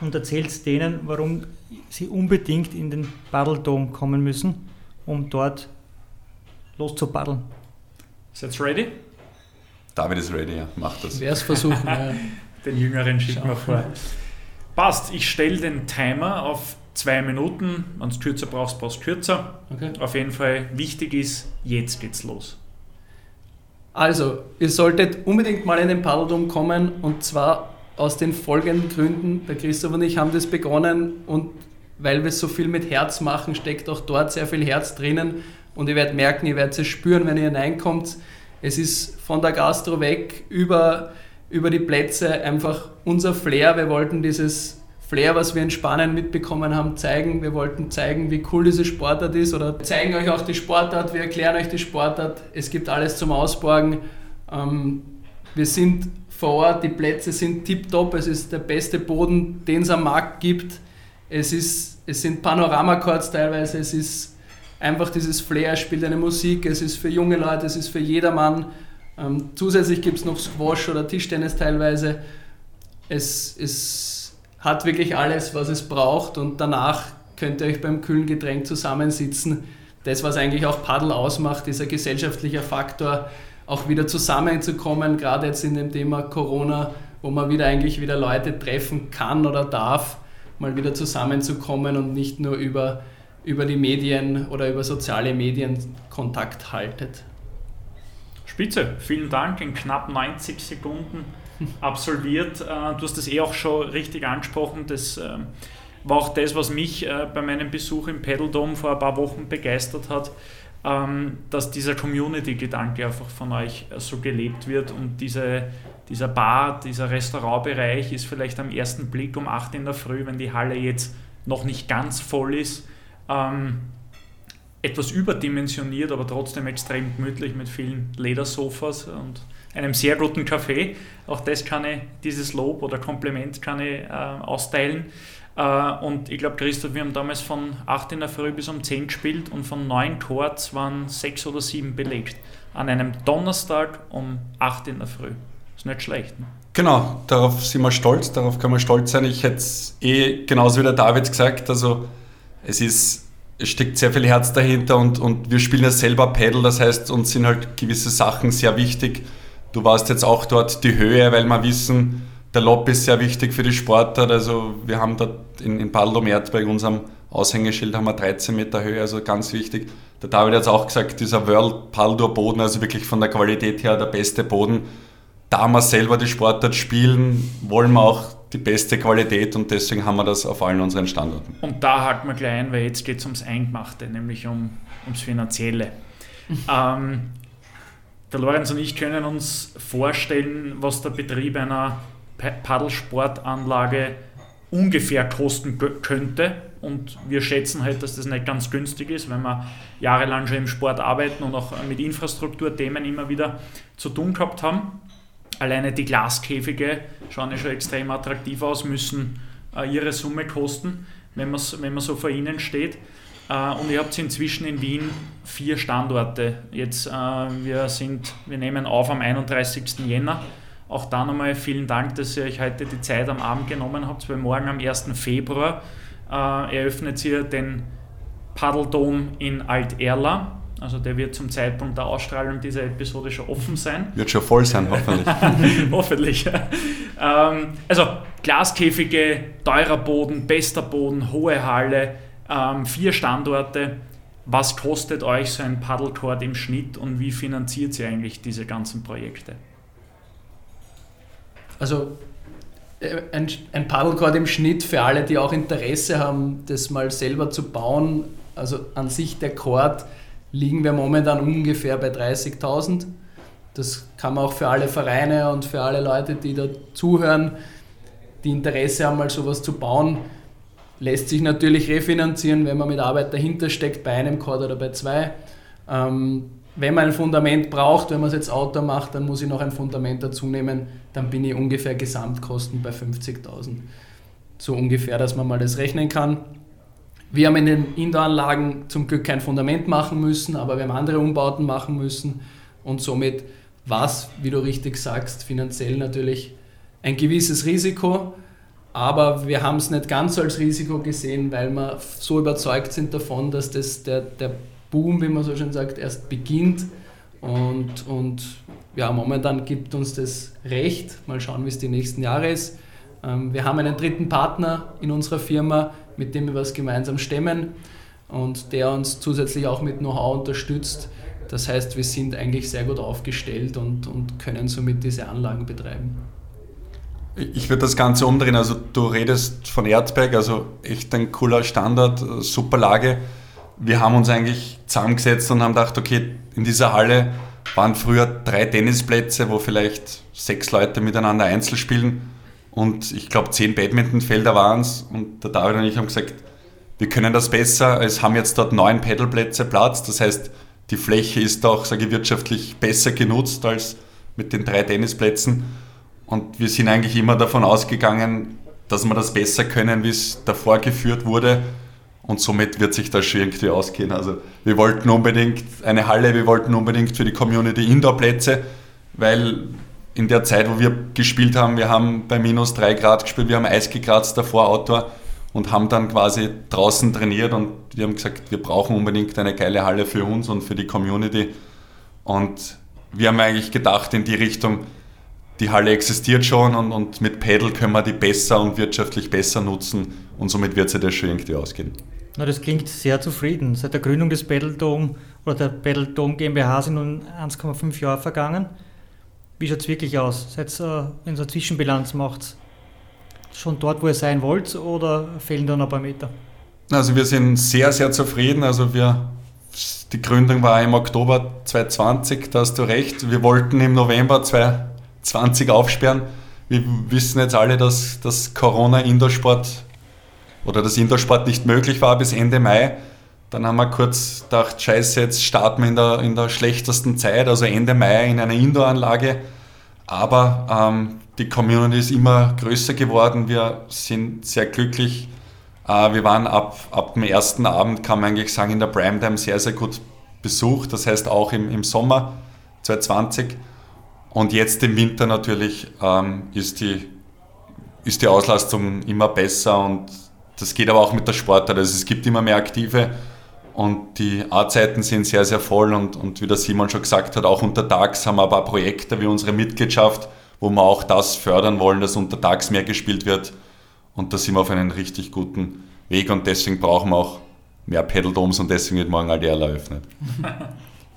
und erzählt denen, warum sie unbedingt in den Paddle Dome kommen müssen, um dort loszupaddeln. Seid ihr ready? David ist ready, ja. Macht das. Wer es versuchen, <laughs> ja. Den Jüngeren schicken wir vor. Passt, ich stelle den Timer auf zwei Minuten. Wenn du kürzer brauchst, brauchst du kürzer. Okay. Auf jeden Fall wichtig ist, jetzt geht's los. Also, ihr solltet unbedingt mal in den Paddledom kommen und zwar aus den folgenden Gründen. Der Christoph und ich haben das begonnen und weil wir so viel mit Herz machen, steckt auch dort sehr viel Herz drinnen und ihr werdet merken, ihr werdet es spüren, wenn ihr hineinkommt. Es ist von der Gastro weg über, über die Plätze einfach unser Flair. Wir wollten dieses Flair, was wir in Spanien mitbekommen haben, zeigen. Wir wollten zeigen, wie cool diese Sportart ist oder zeigen euch auch die Sportart. Wir erklären euch die Sportart. Es gibt alles zum Ausborgen. Ähm, wir sind vor Ort, die Plätze sind tiptop. Es ist der beste Boden, den es am Markt gibt. Es, ist, es sind Panoramakords teilweise. Es ist einfach dieses Flair, spielt eine Musik, es ist für junge Leute, es ist für jedermann. Ähm, zusätzlich gibt es noch Squash oder Tischtennis teilweise. Es, es hat wirklich alles, was es braucht und danach könnt ihr euch beim kühlen Getränk zusammensitzen. Das, was eigentlich auch Paddel ausmacht, dieser gesellschaftliche Faktor, auch wieder zusammenzukommen, gerade jetzt in dem Thema Corona, wo man wieder eigentlich wieder Leute treffen kann oder darf, mal wieder zusammenzukommen und nicht nur über über die Medien oder über soziale Medien Kontakt haltet. Spitze, vielen Dank. In knapp 90 Sekunden <laughs> absolviert. Äh, du hast das eh auch schon richtig angesprochen. Das ähm, war auch das, was mich äh, bei meinem Besuch im Pedaldome vor ein paar Wochen begeistert hat, ähm, dass dieser Community-Gedanke einfach von euch äh, so gelebt wird und diese, dieser Bar, dieser Restaurantbereich ist vielleicht am ersten Blick um 8 in der Früh, wenn die Halle jetzt noch nicht ganz voll ist, ähm, etwas überdimensioniert, aber trotzdem extrem gemütlich mit vielen Ledersofas und einem sehr guten Kaffee. Auch das kann ich, dieses Lob oder Kompliment kann ich äh, austeilen. Äh, und ich glaube, Christoph, wir haben damals von 8 in der Früh bis um 10 gespielt und von 9 Chords waren 6 oder 7 belegt. An einem Donnerstag um 8 in der Früh. Ist nicht schlecht. Ne? Genau, darauf sind wir stolz, darauf kann man stolz sein. Ich hätte es eh genauso wie der David gesagt, also es ist, es steckt sehr viel Herz dahinter und, und wir spielen ja selber Pedal, das heißt, uns sind halt gewisse Sachen sehr wichtig. Du warst jetzt auch dort die Höhe, weil wir wissen, der Lob ist sehr wichtig für die Sportart. Also wir haben dort in, in Padel Erdberg, unserem Aushängeschild, haben wir 13 Meter Höhe, also ganz wichtig. Der David hat es auch gesagt, dieser World Paldur Boden, also wirklich von der Qualität her der beste Boden. Da wir selber die Sportart spielen, wollen wir auch die beste Qualität und deswegen haben wir das auf allen unseren Standorten. Und da haken wir gleich ein, weil jetzt geht es ums Eingemachte, nämlich um, ums Finanzielle. <laughs> ähm, der Lorenz und ich können uns vorstellen, was der Betrieb einer Paddelsportanlage ungefähr kosten könnte. Und wir schätzen halt, dass das nicht ganz günstig ist, wenn wir jahrelang schon im Sport arbeiten und auch mit Infrastrukturthemen immer wieder zu tun gehabt haben alleine die Glaskäfige schauen ja schon extrem attraktiv aus, müssen äh, ihre Summe kosten, wenn, wenn man so vor ihnen steht. Äh, und ihr habt inzwischen in Wien vier Standorte. Jetzt, äh, wir, sind, wir nehmen auf am 31. Jänner. Auch da nochmal vielen Dank, dass ihr euch heute die Zeit am Abend genommen habt, weil morgen am 1. Februar äh, eröffnet ihr den Paddeldom in Alt-Erla. Also der wird zum Zeitpunkt der Ausstrahlung dieser Episode schon offen sein. Wird schon voll sein, hoffentlich. <laughs> hoffentlich. ähm, also Glaskäfige, teurer Boden, bester Boden, hohe Halle, ähm, vier Standorte. Was kostet euch so ein Paddlecord im Schnitt und wie finanziert ihr eigentlich diese ganzen Projekte? Also äh, ein, ein Paddlecord im Schnitt für alle, die auch Interesse haben, das mal selber zu bauen. Also an sich der Chord liegen wir momentan ungefähr bei 30.000. Das kann man auch für alle Vereine und für alle Leute, die da zuhören, die Interesse haben, mal sowas zu bauen, lässt sich natürlich refinanzieren, wenn man mit Arbeit dahinter steckt, bei einem Chord oder bei zwei. Ähm, wenn man ein Fundament braucht, wenn man es jetzt Auto macht, dann muss ich noch ein Fundament dazu nehmen, dann bin ich ungefähr Gesamtkosten bei 50.000. So ungefähr, dass man mal das rechnen kann. Wir haben in den Indoor-Anlagen zum Glück kein Fundament machen müssen, aber wir haben andere Umbauten machen müssen und somit war es, wie du richtig sagst, finanziell natürlich ein gewisses Risiko, aber wir haben es nicht ganz als Risiko gesehen, weil wir so überzeugt sind davon, dass das der, der Boom, wie man so schön sagt, erst beginnt. Und, und ja, momentan gibt uns das recht. Mal schauen, wie es die nächsten Jahre ist. Ähm, wir haben einen dritten Partner in unserer Firma, mit dem wir was gemeinsam stemmen und der uns zusätzlich auch mit Know-how unterstützt. Das heißt, wir sind eigentlich sehr gut aufgestellt und, und können somit diese Anlagen betreiben. Ich würde das Ganze umdrehen. Also du redest von Erzberg, also echt ein cooler Standard, super Lage. Wir haben uns eigentlich zusammengesetzt und haben gedacht, okay, in dieser Halle waren früher drei Tennisplätze, wo vielleicht sechs Leute miteinander einzeln spielen und ich glaube zehn Badmintonfelder waren es und der David und ich haben gesagt, wir können das besser, es haben jetzt dort neun Pedalplätze Platz, das heißt, die Fläche ist auch, sage ich, wirtschaftlich besser genutzt als mit den drei Tennisplätzen und wir sind eigentlich immer davon ausgegangen, dass wir das besser können, wie es davor geführt wurde. Und somit wird sich das schon irgendwie ausgehen. Also wir wollten unbedingt eine Halle, wir wollten unbedingt für die Community Indoor-Plätze, weil in der Zeit, wo wir gespielt haben, wir haben bei minus drei Grad gespielt, wir haben Eis gekratzt davor, Outdoor und haben dann quasi draußen trainiert und wir haben gesagt, wir brauchen unbedingt eine geile Halle für uns und für die Community. Und wir haben eigentlich gedacht in die Richtung, die Halle existiert schon und, und mit Pedal können wir die besser und wirtschaftlich besser nutzen und somit wird sie das schon irgendwie ausgehen. Na, das klingt sehr zufrieden. Seit der Gründung des Pedal Dome oder der Pedal Dome GmbH sind nun 1,5 Jahre vergangen. Wie schaut es wirklich aus? Seid ihr, wenn ihr eine Zwischenbilanz macht, schon dort, wo ihr sein wollt oder fehlen da noch ein paar Meter? Also wir sind sehr, sehr zufrieden. Also wir, die Gründung war im Oktober 2020, da hast du recht. Wir wollten im November 2020 20 aufsperren. Wir wissen jetzt alle, dass das Corona-Indoor-Sport oder das Indoor-Sport nicht möglich war bis Ende Mai. Dann haben wir kurz gedacht, scheiße, jetzt starten wir in der, in der schlechtesten Zeit, also Ende Mai in einer Indoor-Anlage. Aber ähm, die Community ist immer größer geworden. Wir sind sehr glücklich. Äh, wir waren ab, ab dem ersten Abend, kann man eigentlich sagen, in der Primetime sehr, sehr gut besucht. Das heißt auch im, im Sommer 2020. Und jetzt im Winter natürlich ähm, ist, die, ist die Auslastung immer besser und das geht aber auch mit der Sportart. Also es gibt immer mehr Aktive und die A-Zeiten sind sehr, sehr voll und, und wie der Simon schon gesagt hat, auch untertags haben wir ein paar Projekte wie unsere Mitgliedschaft, wo wir auch das fördern wollen, dass untertags mehr gespielt wird und da sind wir auf einem richtig guten Weg und deswegen brauchen wir auch mehr Pedaldoms und deswegen wird morgen Aldiala eröffnet.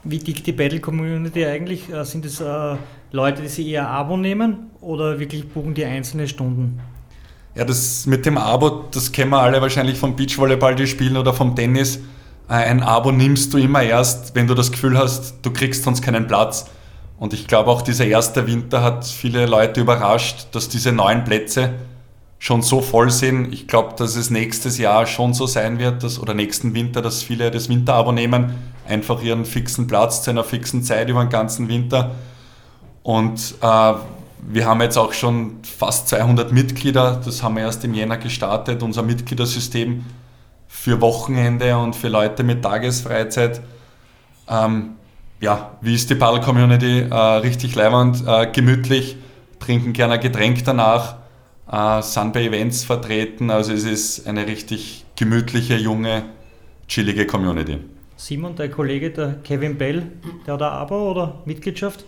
Wie tickt die Battle Community eigentlich? Äh, sind es äh, Leute, die sie eher Abo nehmen oder wirklich buchen die einzelne Stunden? Ja, das mit dem Abo, das kennen wir alle wahrscheinlich vom Beachvolleyball, die spielen oder vom Tennis. Äh, ein Abo nimmst du immer erst, wenn du das Gefühl hast, du kriegst sonst keinen Platz. Und ich glaube auch dieser erste Winter hat viele Leute überrascht, dass diese neuen Plätze schon so voll sind. Ich glaube, dass es nächstes Jahr schon so sein wird, dass, oder nächsten Winter, dass viele das Winterabo nehmen, einfach ihren fixen Platz zu einer fixen Zeit über den ganzen Winter. Und äh, wir haben jetzt auch schon fast 200 Mitglieder, das haben wir erst im Jänner gestartet, unser Mitgliedersystem für Wochenende und für Leute mit Tagesfreizeit. Ähm, ja, wie ist die Paddle-Community? Äh, richtig leibend, äh, gemütlich, trinken gerne ein Getränk danach äh, sind bei Events vertreten. Also es ist eine richtig gemütliche, junge, chillige Community. Simon, dein Kollege, der Kevin Bell, der hat ein Abo oder Mitgliedschaft?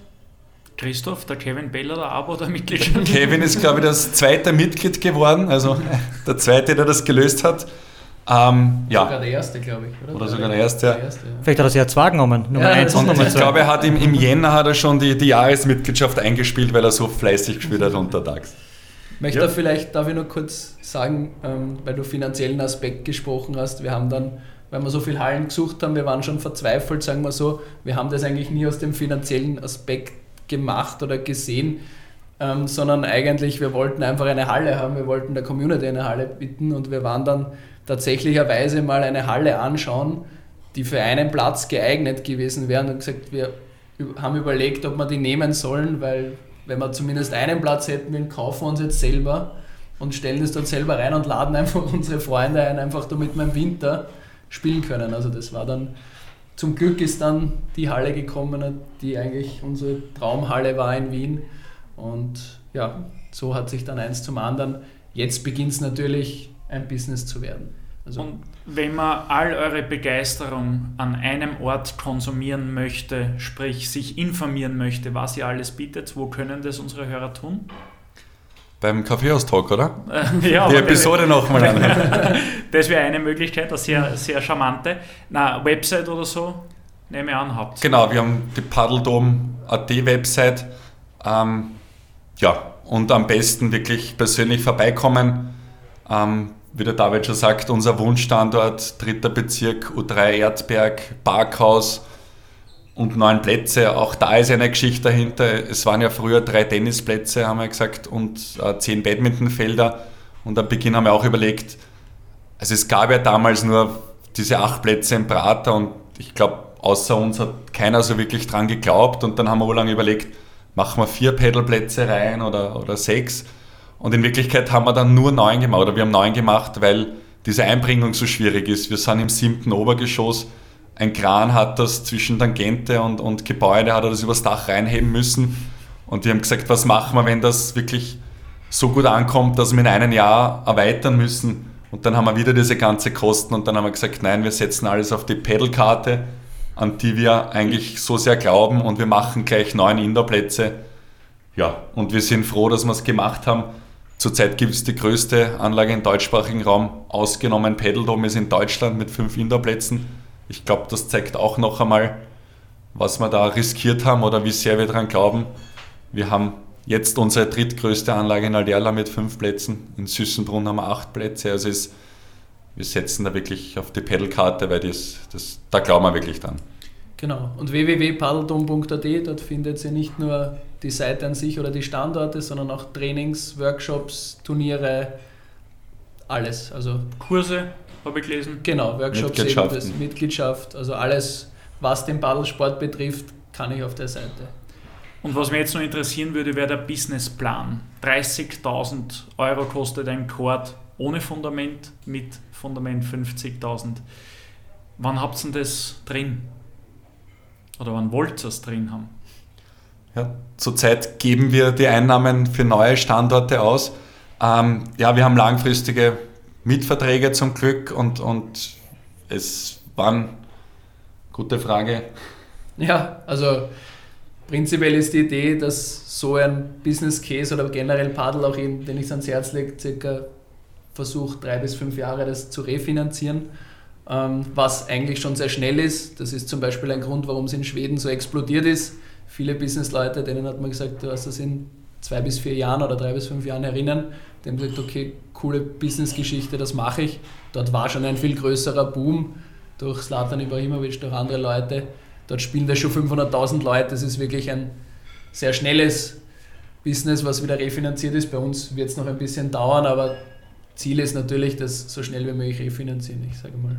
Christoph, der Kevin Bell hat ein Abo oder Mitgliedschaft? Kevin ist, glaube ich, das zweite Mitglied geworden, also <laughs> der zweite, der das gelöst hat. Ähm, ja. Sogar der erste, glaube ich. Oder, oder sogar der erste, ja. Vielleicht hat er sich ja zwei genommen. Nummer ja, eins und Nummer zwei. Ich glaube, er hat im, im Jänner hat er schon die, die Jahresmitgliedschaft eingespielt, weil er so fleißig gespielt hat untertags möchte ja. vielleicht, darf ich noch kurz sagen, ähm, weil du finanziellen Aspekt gesprochen hast, wir haben dann, weil wir so viele Hallen gesucht haben, wir waren schon verzweifelt, sagen wir so, wir haben das eigentlich nie aus dem finanziellen Aspekt gemacht oder gesehen, ähm, sondern eigentlich, wir wollten einfach eine Halle haben, wir wollten der Community eine Halle bieten und wir waren dann tatsächlicherweise mal eine Halle anschauen die für einen Platz geeignet gewesen wären und gesagt, wir haben überlegt, ob wir die nehmen sollen, weil wenn wir zumindest einen Platz hätten, dann kaufen wir uns jetzt selber und stellen das dort selber rein und laden einfach <laughs> unsere Freunde ein, einfach damit wir im Winter spielen können. Also das war dann, zum Glück ist dann die Halle gekommen, die eigentlich unsere Traumhalle war in Wien. Und ja, so hat sich dann eins zum anderen. Jetzt beginnt es natürlich ein Business zu werden. Also und wenn man all eure Begeisterung an einem Ort konsumieren möchte, sprich sich informieren möchte, was ihr alles bietet, wo können das unsere Hörer tun? Beim Kaffeehaus-Talk, oder? <laughs> ja, Die Episode nochmal an. <laughs> das wäre eine Möglichkeit, eine sehr, sehr charmante. Na, Website oder so, nehme ich an, habt Genau, wir haben die Paddeldom.at Website. Ähm, ja, und am besten wirklich persönlich vorbeikommen. Ähm, wie der David schon sagt, unser Wunschstandort, dritter Bezirk, U3 Erzberg, Parkhaus und neun Plätze. Auch da ist eine Geschichte dahinter. Es waren ja früher drei Tennisplätze, haben wir gesagt, und äh, zehn Badmintonfelder. Und am Beginn haben wir auch überlegt, also es gab ja damals nur diese acht Plätze im Prater und ich glaube, außer uns hat keiner so wirklich dran geglaubt. Und dann haben wir lange überlegt, machen wir vier Pedalplätze rein oder, oder sechs. Und in Wirklichkeit haben wir dann nur neun gemacht, oder wir haben neun gemacht, weil diese Einbringung so schwierig ist. Wir sind im siebten Obergeschoss ein Kran hat das zwischen Tangente und, und Gebäude, hat er das übers Dach reinheben müssen. Und die haben gesagt, was machen wir, wenn das wirklich so gut ankommt, dass wir in einem Jahr erweitern müssen. Und dann haben wir wieder diese ganze Kosten und dann haben wir gesagt, nein, wir setzen alles auf die Pedalkarte, an die wir eigentlich so sehr glauben und wir machen gleich neun Indoorplätze. Ja, und wir sind froh, dass wir es gemacht haben. Zurzeit gibt es die größte Anlage im deutschsprachigen Raum, ausgenommen Pedaldom ist in Deutschland mit fünf Indoorplätzen ich glaube, das zeigt auch noch einmal, was wir da riskiert haben oder wie sehr wir daran glauben. Wir haben jetzt unsere drittgrößte Anlage in Alderla mit fünf Plätzen. In Süßenbrunn haben wir acht Plätze. Also ist, wir setzen da wirklich auf die Pedalkarte, weil das, das, da glauben wir wirklich dran. Genau. Und www.paddeldom.at, dort findet ihr nicht nur die Seite an sich oder die Standorte, sondern auch Trainings, Workshops, Turniere, alles. Also Kurse habe ich gelesen. Genau, Workshops, eben, Mitgliedschaft, also alles, was den Paddelsport betrifft, kann ich auf der Seite. Und was mich jetzt noch interessieren würde, wäre der Businessplan. 30.000 Euro kostet ein Chord ohne Fundament, mit Fundament 50.000. Wann habt ihr das drin? Oder wann wollt ihr es drin haben? Ja, zurzeit geben wir die Einnahmen für neue Standorte aus. Ähm, ja, wir haben langfristige Mietverträge zum Glück und, und es waren, gute Frage. Ja, also prinzipiell ist die Idee, dass so ein Business Case oder generell Paddle auch eben, den ich ans Herz lege, circa versucht drei bis fünf Jahre das zu refinanzieren, was eigentlich schon sehr schnell ist. Das ist zum Beispiel ein Grund, warum es in Schweden so explodiert ist. Viele Businessleute, denen hat man gesagt, du hast das in zwei bis vier Jahren oder drei bis fünf Jahren erinnern, die haben gesagt, okay, coole Businessgeschichte, das mache ich. Dort war schon ein viel größerer Boom durch Slatan Ibrahimovic, durch andere Leute. Dort spielen da schon 500.000 Leute. Das ist wirklich ein sehr schnelles Business, was wieder refinanziert ist. Bei uns wird es noch ein bisschen dauern, aber Ziel ist natürlich, das so schnell wie möglich refinanzieren, ich sage mal.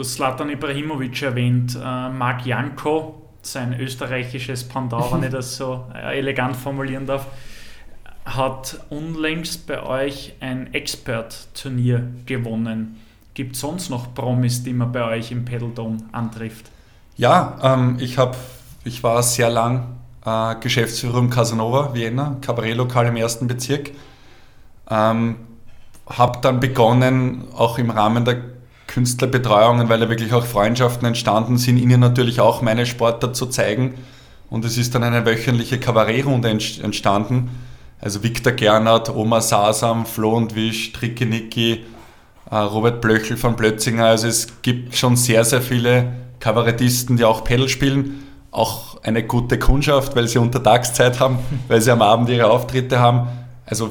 Du hast Slatan Ibrahimovic erwähnt, äh, Marc Janko, sein österreichisches Pendant, wenn ich <laughs> das so äh, elegant formulieren darf hat unlängst bei euch ein Expert-Turnier gewonnen. Gibt es sonst noch Promis, die man bei euch im Pedaldome antrifft? Ja, ähm, ich, hab, ich war sehr lang äh, Geschäftsführer im Casanova, Vienna, Kabarettlokal im ersten Bezirk. Ähm, habe dann begonnen, auch im Rahmen der Künstlerbetreuungen, weil da wirklich auch Freundschaften entstanden sind, ihnen natürlich auch meine Sportart zu zeigen. Und es ist dann eine wöchentliche Kabarettrunde entstanden also Viktor Gernert, Oma Sasam, Flo und Wisch, Tricki Nicki, äh, Robert Blöchel von Plötzinger. Also es gibt schon sehr, sehr viele Kabarettisten, die auch Pedal spielen. Auch eine gute Kundschaft, weil sie Untertagszeit haben, <laughs> weil sie am Abend ihre Auftritte haben. Also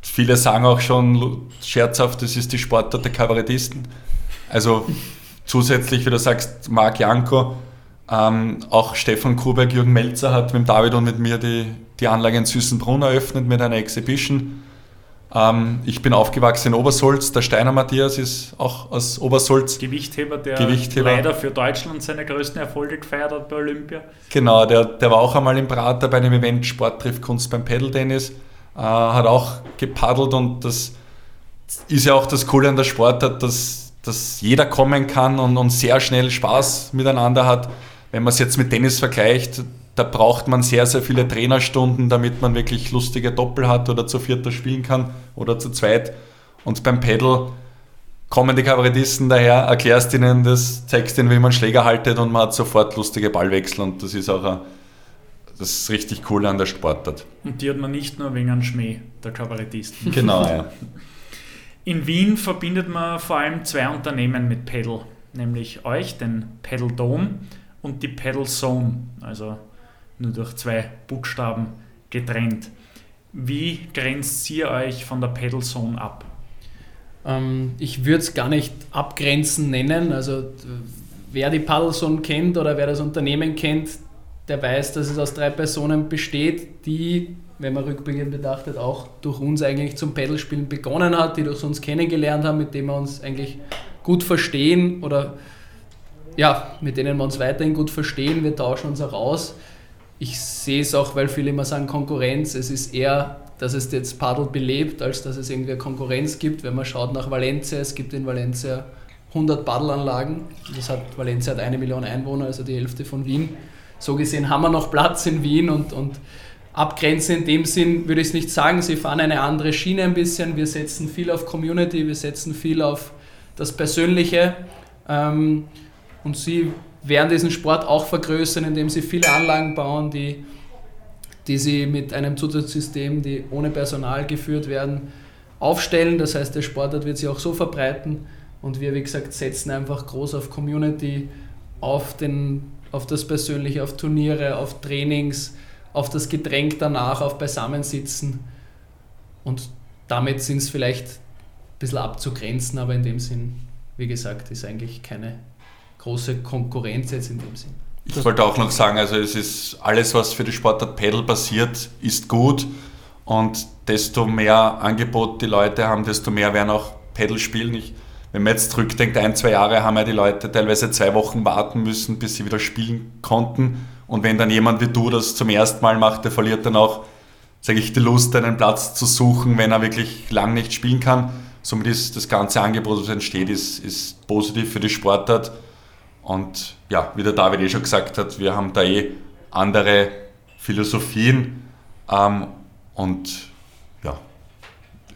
viele sagen auch schon scherzhaft, das ist die Sportart der Kabarettisten. Also zusätzlich, wie du sagst, Marc Janko, ähm, auch Stefan Kuberg, Jürgen Melzer hat mit David und mit mir die die Anlage in Süßenbrunn eröffnet mit einer Exhibition. Ähm, ich bin aufgewachsen in Obersolz. Der Steiner Matthias ist auch aus Obersolz. Gewichtheber, der Gewichtheber. leider für Deutschland seine größten Erfolge gefeiert hat bei Olympia. Genau, der, der war auch einmal im Prater bei einem Event Sport trifft Kunst beim Pedal-Tennis. Äh, hat auch gepaddelt und das ist ja auch das Coole an der Sportart, dass, dass jeder kommen kann und, und sehr schnell Spaß miteinander hat. Wenn man es jetzt mit Tennis vergleicht, da braucht man sehr, sehr viele Trainerstunden, damit man wirklich lustige Doppel hat oder zu vierter spielen kann oder zu zweit. Und beim Pedal kommen die Kabarettisten daher, erklärst ihnen das, zeigst ihnen, wie man Schläger haltet und man hat sofort lustige Ballwechsel und das ist auch ein, das ist richtig cool an der Sportart. Und die hat man nicht nur wegen einem Schmäh, der Kabarettisten. Genau, ja. <laughs> In Wien verbindet man vor allem zwei Unternehmen mit Pedal, nämlich euch, den Pedal Dome und die Pedal Zone, also nur durch zwei Buchstaben getrennt. Wie grenzt ihr euch von der Pedal Zone ab? Ähm, ich würde es gar nicht abgrenzen nennen. Also wer die Paddle Zone kennt oder wer das Unternehmen kennt, der weiß, dass es aus drei Personen besteht, die, wenn man rückblickend betrachtet, auch durch uns eigentlich zum Pedalspielen begonnen hat, die durch uns kennengelernt haben, mit denen wir uns eigentlich gut verstehen oder ja, mit denen wir uns weiterhin gut verstehen. Wir tauschen uns auch aus ich sehe es auch, weil viele immer sagen Konkurrenz. Es ist eher, dass es jetzt Paddel belebt, als dass es irgendwie Konkurrenz gibt. Wenn man schaut nach Valencia, es gibt in Valencia 100 Paddelanlagen. Das hat, Valencia hat eine Million Einwohner, also die Hälfte von Wien. So gesehen haben wir noch Platz in Wien und, und abgrenzen in dem Sinn würde ich es nicht sagen. Sie fahren eine andere Schiene ein bisschen. Wir setzen viel auf Community, wir setzen viel auf das Persönliche. Ähm, und sie werden diesen Sport auch vergrößern, indem sie viele Anlagen bauen, die, die sie mit einem Zusatzsystem, die ohne Personal geführt werden, aufstellen. Das heißt, der Sportart wird sich auch so verbreiten und wir, wie gesagt, setzen einfach groß auf Community, auf, den, auf das Persönliche, auf Turniere, auf Trainings, auf das Getränk danach, auf Beisammensitzen und damit sind es vielleicht ein bisschen abzugrenzen, aber in dem Sinn, wie gesagt, ist eigentlich keine große Konkurrenz jetzt in dem Sinn. Ich wollte auch noch sagen, also es ist alles, was für die Sportart Pedal passiert, ist gut und desto mehr Angebot die Leute haben, desto mehr werden auch Pedal spielen. Ich, wenn man jetzt zurückdenkt, ein, zwei Jahre haben ja die Leute teilweise zwei Wochen warten müssen, bis sie wieder spielen konnten. Und wenn dann jemand wie du das zum ersten Mal macht, der verliert dann auch, sage ich, die Lust, einen Platz zu suchen, wenn er wirklich lang nicht spielen kann. Somit ist das ganze Angebot, das entsteht, ist, ist positiv für die Sportart. Und ja, wie der David eh schon gesagt hat, wir haben da eh andere Philosophien ähm, und ja,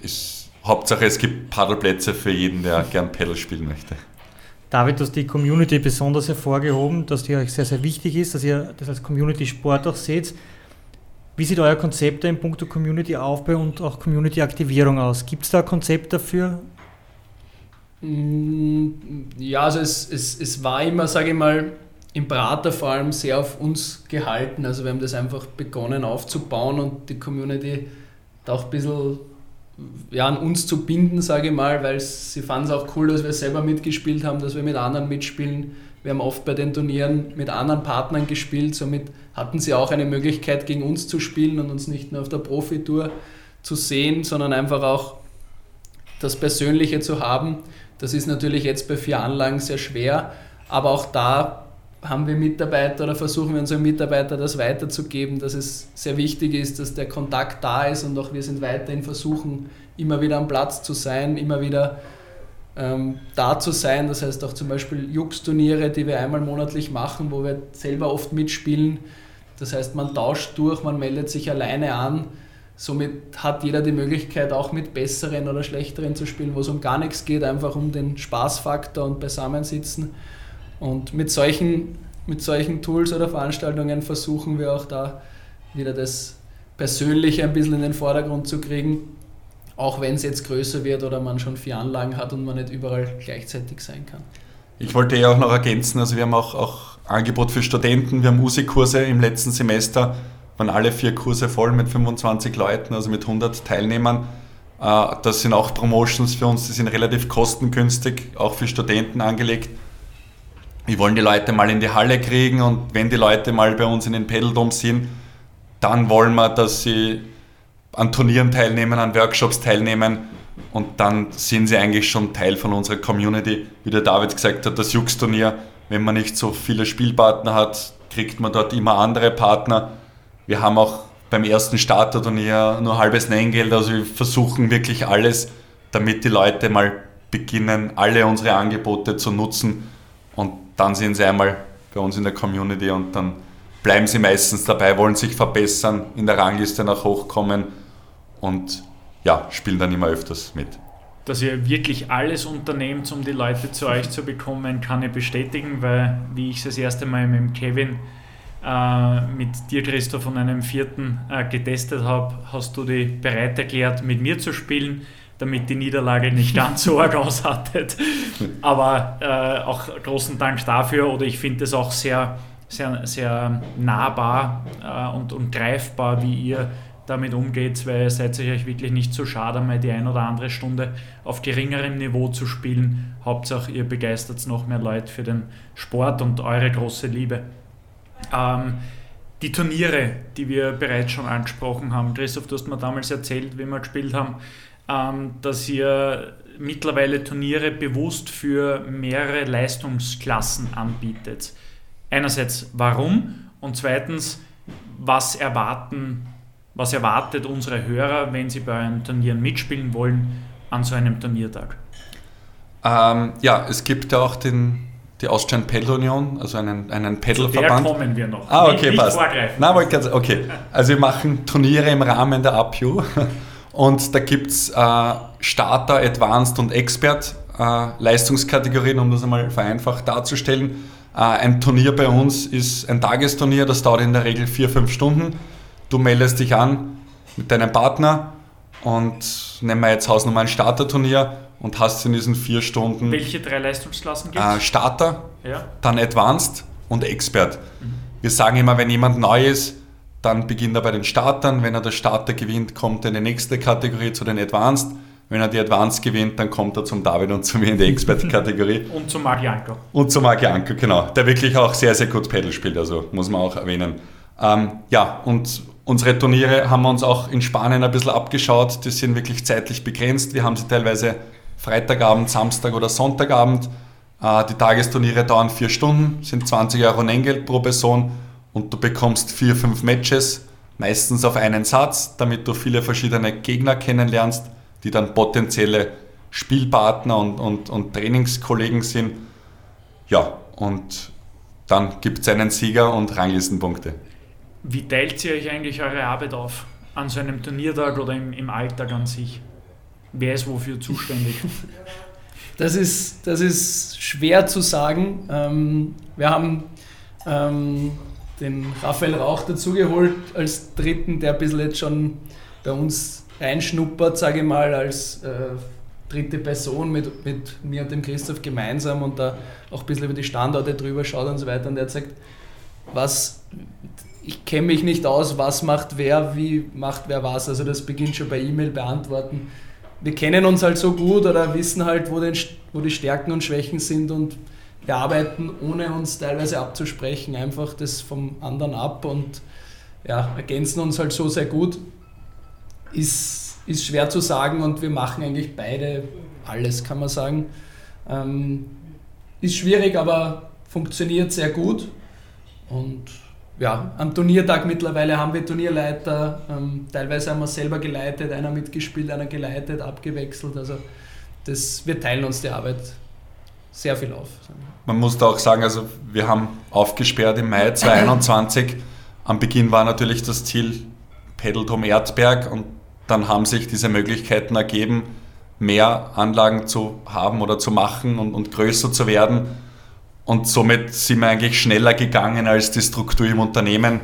ist, Hauptsache es gibt Paddelplätze für jeden, der gern Paddle spielen möchte. David, du hast die Community besonders hervorgehoben, dass die euch sehr, sehr wichtig ist, dass ihr das als Community-Sport auch seht. Wie sieht euer Konzept in puncto Community-Aufbau und auch Community-Aktivierung aus? Gibt es da ein Konzept dafür? Mm, ja, also es, es, es war immer, sage ich mal, im Prater vor allem sehr auf uns gehalten. Also wir haben das einfach begonnen aufzubauen und die Community da auch ein bisschen ja, an uns zu binden, sage ich mal, weil sie fanden es auch cool, dass wir selber mitgespielt haben, dass wir mit anderen mitspielen. Wir haben oft bei den Turnieren mit anderen Partnern gespielt, somit hatten sie auch eine Möglichkeit, gegen uns zu spielen und uns nicht nur auf der Profitour zu sehen, sondern einfach auch das Persönliche zu haben. Das ist natürlich jetzt bei vier Anlagen sehr schwer, aber auch da haben wir Mitarbeiter oder versuchen wir unseren Mitarbeitern das weiterzugeben, dass es sehr wichtig ist, dass der Kontakt da ist und auch wir sind weiterhin versuchen, immer wieder am Platz zu sein, immer wieder ähm, da zu sein. Das heißt auch zum Beispiel Jux-Turniere, die wir einmal monatlich machen, wo wir selber oft mitspielen. Das heißt, man tauscht durch, man meldet sich alleine an Somit hat jeder die Möglichkeit, auch mit besseren oder schlechteren zu spielen, wo es um gar nichts geht, einfach um den Spaßfaktor und Beisammensitzen. Und mit solchen, mit solchen Tools oder Veranstaltungen versuchen wir auch da wieder das Persönliche ein bisschen in den Vordergrund zu kriegen, auch wenn es jetzt größer wird oder man schon vier Anlagen hat und man nicht überall gleichzeitig sein kann. Ich wollte ja auch noch ergänzen, also wir haben auch, auch Angebot für Studenten, wir haben USI-Kurse im letzten Semester waren alle vier Kurse voll mit 25 Leuten, also mit 100 Teilnehmern. Äh, das sind auch Promotions für uns, die sind relativ kostengünstig, auch für Studenten angelegt. Wir wollen die Leute mal in die Halle kriegen und wenn die Leute mal bei uns in den Pedaldom sind, dann wollen wir, dass sie an Turnieren teilnehmen, an Workshops teilnehmen und dann sind sie eigentlich schon Teil von unserer Community. Wie der David gesagt hat, das Jux-Turnier, wenn man nicht so viele Spielpartner hat, kriegt man dort immer andere Partner. Wir haben auch beim ersten Starterturnier nur halbes Neingeld, also wir versuchen wirklich alles, damit die Leute mal beginnen, alle unsere Angebote zu nutzen und dann sind sie einmal bei uns in der Community und dann bleiben sie meistens dabei, wollen sich verbessern, in der Rangliste nach hochkommen und ja, spielen dann immer öfters mit. Dass ihr wirklich alles unternehmt, um die Leute zu euch zu bekommen, kann ich bestätigen, weil wie ich es das erste Mal mit dem Kevin äh, mit dir, Christoph, und einem vierten äh, getestet habe, hast du dich bereit erklärt, mit mir zu spielen, damit die Niederlage nicht ganz so arg aushattet. Aber äh, auch großen Dank dafür, oder ich finde es auch sehr, sehr, sehr nahbar äh, und, und greifbar, wie ihr damit umgeht, weil seid ihr euch wirklich nicht so schade, mal die ein oder andere Stunde auf geringerem Niveau zu spielen. Hauptsache, ihr begeistert noch mehr Leute für den Sport und eure große Liebe. Ähm, die Turniere, die wir bereits schon angesprochen haben. Christoph, du hast mir damals erzählt, wie wir gespielt haben, ähm, dass ihr mittlerweile Turniere bewusst für mehrere Leistungsklassen anbietet. Einerseits warum und zweitens, was erwarten was erwartet unsere Hörer, wenn sie bei einem Turnier mitspielen wollen, an so einem Turniertag? Ähm, ja, es gibt ja auch den, die Austrian Pedal Union, also einen, einen Pedalverband. Da kommen wir noch. Ah, okay, nicht, passt. Nicht Nein, wollte okay. Also wir machen Turniere im Rahmen der APU und da gibt es äh, Starter, Advanced und Expert äh, Leistungskategorien, um das einmal vereinfacht darzustellen. Äh, ein Turnier bei uns ist ein Tagesturnier, das dauert in der Regel vier, fünf Stunden. Du meldest dich an mit deinem Partner und nehmen wir jetzt Hausnummer ein Starterturnier und hast in diesen vier Stunden. Welche drei Leistungsklassen gibt es? Äh, Starter, ja. dann Advanced und Expert. Mhm. Wir sagen immer, wenn jemand neu ist, dann beginnt er bei den Startern. Wenn er der Starter gewinnt, kommt er in die nächste Kategorie zu den Advanced. Wenn er die Advanced gewinnt, dann kommt er zum David und zu mir in die Expert-Kategorie. <laughs> und zum Anko. Und zum Anko, genau. Der wirklich auch sehr, sehr gut Pedal spielt, also muss man auch erwähnen. Ähm, ja, und Unsere Turniere haben wir uns auch in Spanien ein bisschen abgeschaut. Die sind wirklich zeitlich begrenzt. Wir haben sie teilweise Freitagabend, Samstag oder Sonntagabend. Äh, die Tagesturniere dauern vier Stunden, sind 20 Euro Nenngeld pro Person und du bekommst vier, fünf Matches, meistens auf einen Satz, damit du viele verschiedene Gegner kennenlernst, die dann potenzielle Spielpartner und, und, und Trainingskollegen sind. Ja, und dann gibt es einen Sieger und Ranglistenpunkte. Wie teilt ihr euch eigentlich eure Arbeit auf? An so einem Turniertag oder im, im Alltag an sich? Wer ist wofür zuständig? <laughs> Das ist, das ist schwer zu sagen. Ähm, wir haben ähm, den Raphael Rauch dazugeholt als Dritten, der ein bisschen jetzt schon bei uns reinschnuppert, sage ich mal, als äh, dritte Person mit, mit mir und dem Christoph gemeinsam und da auch ein bisschen über die Standorte drüber schaut und so weiter. Und der sagt, was ich kenne mich nicht aus, was macht wer, wie macht wer was. Also das beginnt schon bei E-Mail beantworten. Wir kennen uns halt so gut oder wissen halt, wo, den, wo die Stärken und Schwächen sind und wir arbeiten, ohne uns teilweise abzusprechen, einfach das vom anderen ab und ja, ergänzen uns halt so sehr gut. Ist, ist schwer zu sagen und wir machen eigentlich beide alles, kann man sagen. Ähm, ist schwierig, aber funktioniert sehr gut und ja, am Turniertag mittlerweile haben wir Turnierleiter, ähm, teilweise haben wir selber geleitet, einer mitgespielt, einer geleitet, abgewechselt. Also das, wir teilen uns die Arbeit sehr viel auf. Man muss da auch sagen, also wir haben aufgesperrt im Mai 2021. Am Beginn war natürlich das Ziel Pedalturm Erdberg und dann haben sich diese Möglichkeiten ergeben, mehr Anlagen zu haben oder zu machen und, und größer zu werden. Und somit sind wir eigentlich schneller gegangen, als die Struktur im Unternehmen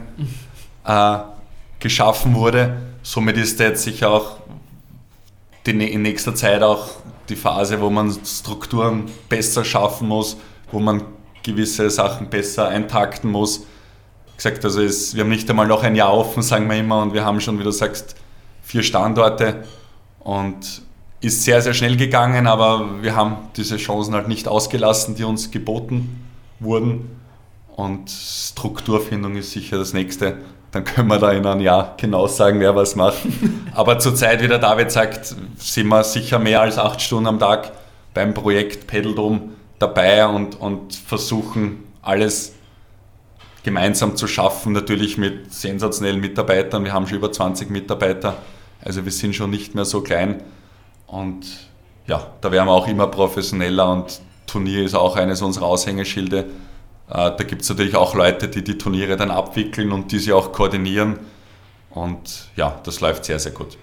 äh, geschaffen wurde. Somit ist jetzt sicher auch in nächster Zeit auch die Phase, wo man Strukturen besser schaffen muss, wo man gewisse Sachen besser eintakten muss. Gesagt, also es, wir haben nicht einmal noch ein Jahr offen, sagen wir immer, und wir haben schon, wie du sagst, vier Standorte. Und ist sehr, sehr schnell gegangen, aber wir haben diese Chancen halt nicht ausgelassen, die uns geboten wurden. Und Strukturfindung ist sicher das nächste. Dann können wir da in einem Jahr genau sagen, wer was macht. <laughs> Aber zurzeit, wie der David sagt, sind wir sicher mehr als acht Stunden am Tag beim Projekt Pedaldom dabei und, und versuchen alles gemeinsam zu schaffen, natürlich mit sensationellen Mitarbeitern. Wir haben schon über 20 Mitarbeiter, also wir sind schon nicht mehr so klein. Und ja, da werden wir auch immer professioneller und Turnier ist auch eines unserer Aushängeschilde. Äh, da gibt es natürlich auch Leute, die die Turniere dann abwickeln und die sie auch koordinieren. Und ja, das läuft sehr, sehr gut.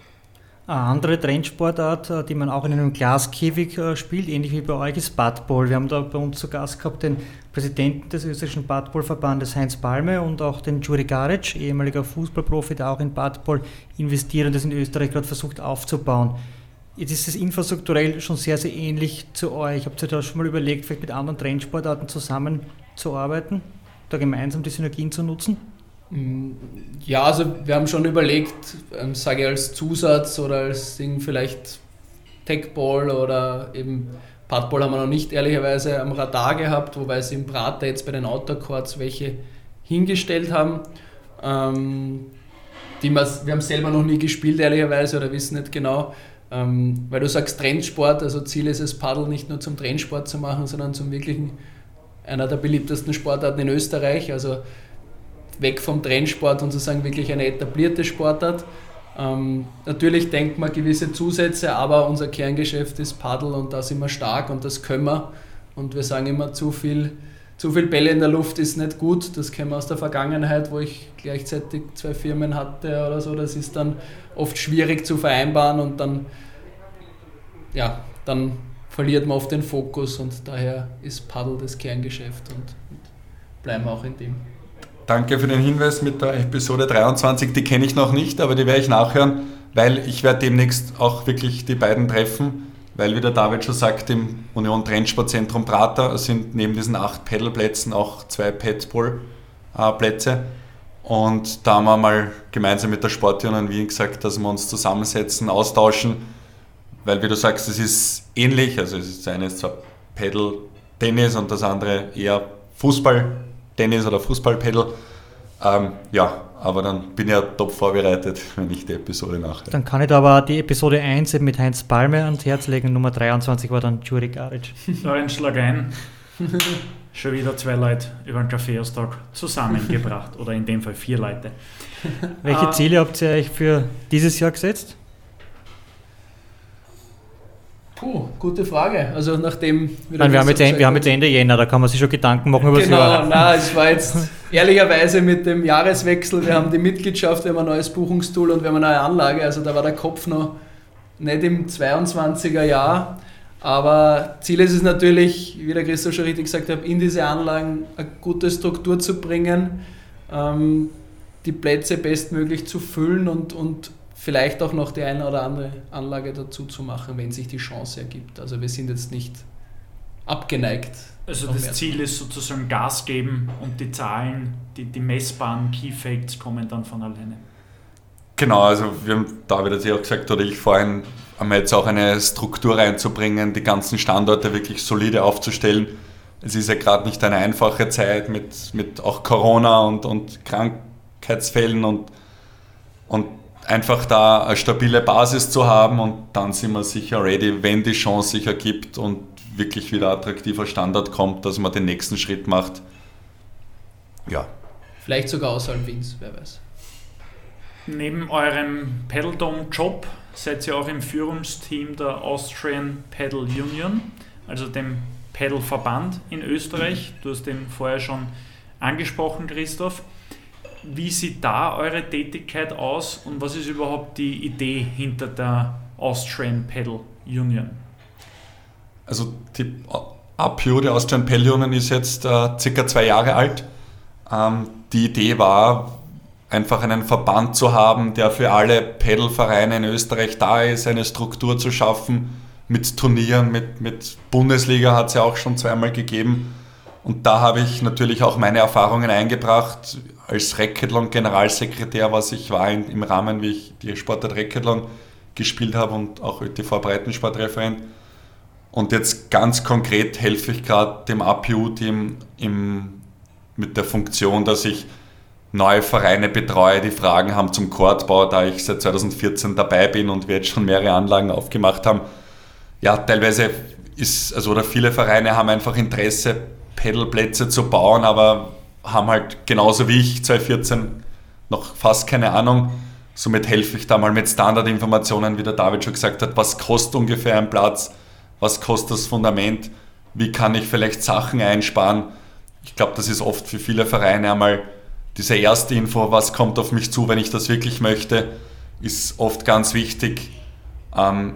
Eine andere Trendsportart, äh, die man auch in einem Glaskäfig äh, spielt, ähnlich wie bei euch, ist Badball. Wir haben da bei uns zu Gast gehabt den Präsidenten des österreichischen Badballverbandes Heinz Palme und auch den Juri Garic, ehemaliger Fußballprofi, der auch in Badball investiert und das in Österreich gerade versucht aufzubauen. Jetzt ist es infrastrukturell schon sehr, sehr ähnlich zu euch. Habt ihr da schon mal überlegt, vielleicht mit anderen Trendsportarten zusammenzuarbeiten, da gemeinsam die Synergien zu nutzen? Mm, ja, also wir haben schon überlegt, ähm, sage ich als Zusatz oder als Ding vielleicht Techball oder eben Padball haben wir noch nicht ehrlicherweise am Radar gehabt, wobei sie im Prater jetzt bei den Outdoor-Courts welche hingestellt haben. Ähm, die wir haben selber noch nie gespielt ehrlicherweise oder wissen nicht genau. Ähm, weil du sagst Trendsport, also Ziel ist es, Paddle nicht nur zum Trendsport zu machen, sondern zum wirklichen, einer der beliebtesten Sportarten in Österreich. Also weg vom Trendsport und sozusagen wirklich eine etablierte Sportart. Ähm, natürlich denkt man gewisse Zusätze, aber unser Kerngeschäft ist Paddle und da sind wir stark und das können wir. Und wir sagen immer, zu viel, zu viel Bälle in der Luft ist nicht gut. Das kennen wir aus der Vergangenheit, wo ich gleichzeitig zwei Firmen hatte oder so. Das ist dann oft schwierig zu vereinbaren und dann, ja, dann verliert man oft den Fokus und daher ist Paddle das Kerngeschäft und, bleiben wir auch in dem. Danke für den Hinweis mit der Episode 23. Die kenne ich noch nicht, aber die werde ich nachhören, weil ich werde demnächst auch wirklich die beiden treffen, weil wie der David schon sagt, im Union Trendsportzentrum Prater sind neben diesen acht Pedalplätzen auch zwei Padball-Plätze. Und da haben wir mal gemeinsam mit der Sportunion Wien gesagt, dass wir uns zusammensetzen, austauschen, weil wie du sagst, es ist ähnlich, also es ist eines zwar Pedal Tennis und das andere eher Fußball Tennis- oder Fußballpedal. Ähm, ja, aber dann bin ich ja top vorbereitet, wenn ich die Episode nachher. Dann kann ich da aber die Episode 1 mit Heinz Palme ans Herz legen. Nummer 23 war dann Juri Garic. Lorenz schlag ein. <laughs> Schon wieder zwei Leute über einen Kaffeeaustag zusammengebracht. Oder in dem Fall vier Leute. Welche ah. Ziele habt ihr euch für dieses Jahr gesetzt? Puh, gute Frage. Also nachdem... Nein, wir, haben jetzt, wir haben jetzt Ende Jänner, da kann man sich schon Gedanken machen über genau, das Jahr. Genau, nein, es war jetzt <laughs> ehrlicherweise mit dem Jahreswechsel, wir haben die Mitgliedschaft, wir haben ein neues Buchungstool und wir haben eine neue Anlage, also da war der Kopf noch nicht im 22er Jahr. Aber Ziel ist es natürlich, wie der Christoph schon richtig gesagt hat, in diese Anlagen eine gute Struktur zu bringen, ähm, die Plätze bestmöglich zu füllen und, und vielleicht auch noch die eine oder andere Anlage dazu zu machen, wenn sich die Chance ergibt. Also wir sind jetzt nicht abgeneigt. Also das Ziel ist sozusagen Gas geben und die Zahlen, die, die messbaren Key Facts kommen dann von alleine. Genau, also wir haben David hat ja auch gesagt, oder ich vorhin, haben wir jetzt auch eine Struktur reinzubringen, die ganzen Standorte wirklich solide aufzustellen. Es ist ja gerade nicht eine einfache Zeit mit, mit auch Corona und, und Krankheitsfällen und, und einfach da eine stabile Basis zu haben und dann sind wir sicher ready, wenn die Chance sich ergibt und wirklich wieder attraktiver Standard kommt, dass man den nächsten Schritt macht. Ja. Vielleicht sogar außerhalb Wiens, wer weiß. Neben eurem Paddledome-Job seid ihr auch im Führungsteam der Austrian Paddle Union, also dem Paddle-Verband in Österreich. Du hast den vorher schon angesprochen, Christoph. Wie sieht da eure Tätigkeit aus und was ist überhaupt die Idee hinter der Austrian Pedal Union? Also die APU, die Austrian Pedal Union, ist jetzt äh, circa zwei Jahre alt. Ähm, die Idee war, einfach einen Verband zu haben, der für alle Pedalvereine in Österreich da ist, eine Struktur zu schaffen mit Turnieren, mit, mit Bundesliga hat es ja auch schon zweimal gegeben. Und da habe ich natürlich auch meine Erfahrungen eingebracht als Racketlon-Generalsekretär, was ich war in, im Rahmen, wie ich die Sportart Racketlon gespielt habe und auch ÖTV Breitensportreferent. Und jetzt ganz konkret helfe ich gerade dem APU-Team mit der Funktion, dass ich neue Vereine betreue, die Fragen haben zum Courtbau, da ich seit 2014 dabei bin und wir jetzt schon mehrere Anlagen aufgemacht haben. Ja, teilweise ist, also oder viele Vereine haben einfach Interesse, Pedalplätze zu bauen, aber haben halt genauso wie ich 2014 noch fast keine Ahnung. Somit helfe ich da mal mit Standardinformationen, wie der David schon gesagt hat, was kostet ungefähr ein Platz, was kostet das Fundament, wie kann ich vielleicht Sachen einsparen. Ich glaube, das ist oft für viele Vereine einmal diese erste Info, was kommt auf mich zu, wenn ich das wirklich möchte, ist oft ganz wichtig, ähm,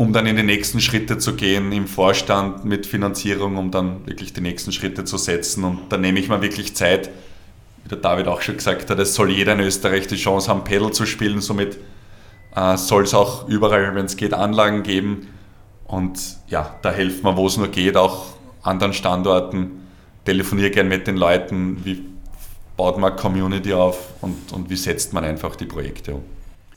um dann in die nächsten Schritte zu gehen im Vorstand mit Finanzierung, um dann wirklich die nächsten Schritte zu setzen. Und da nehme ich mir wirklich Zeit, wie der David auch schon gesagt hat, es soll jeder in Österreich die Chance haben, Pedal zu spielen. Somit äh, soll es auch überall, wenn es geht, Anlagen geben. Und ja, da helfen wir, wo es nur geht, auch anderen Standorten. Telefoniere gern mit den Leuten, wie baut man Community auf und, und wie setzt man einfach die Projekte um.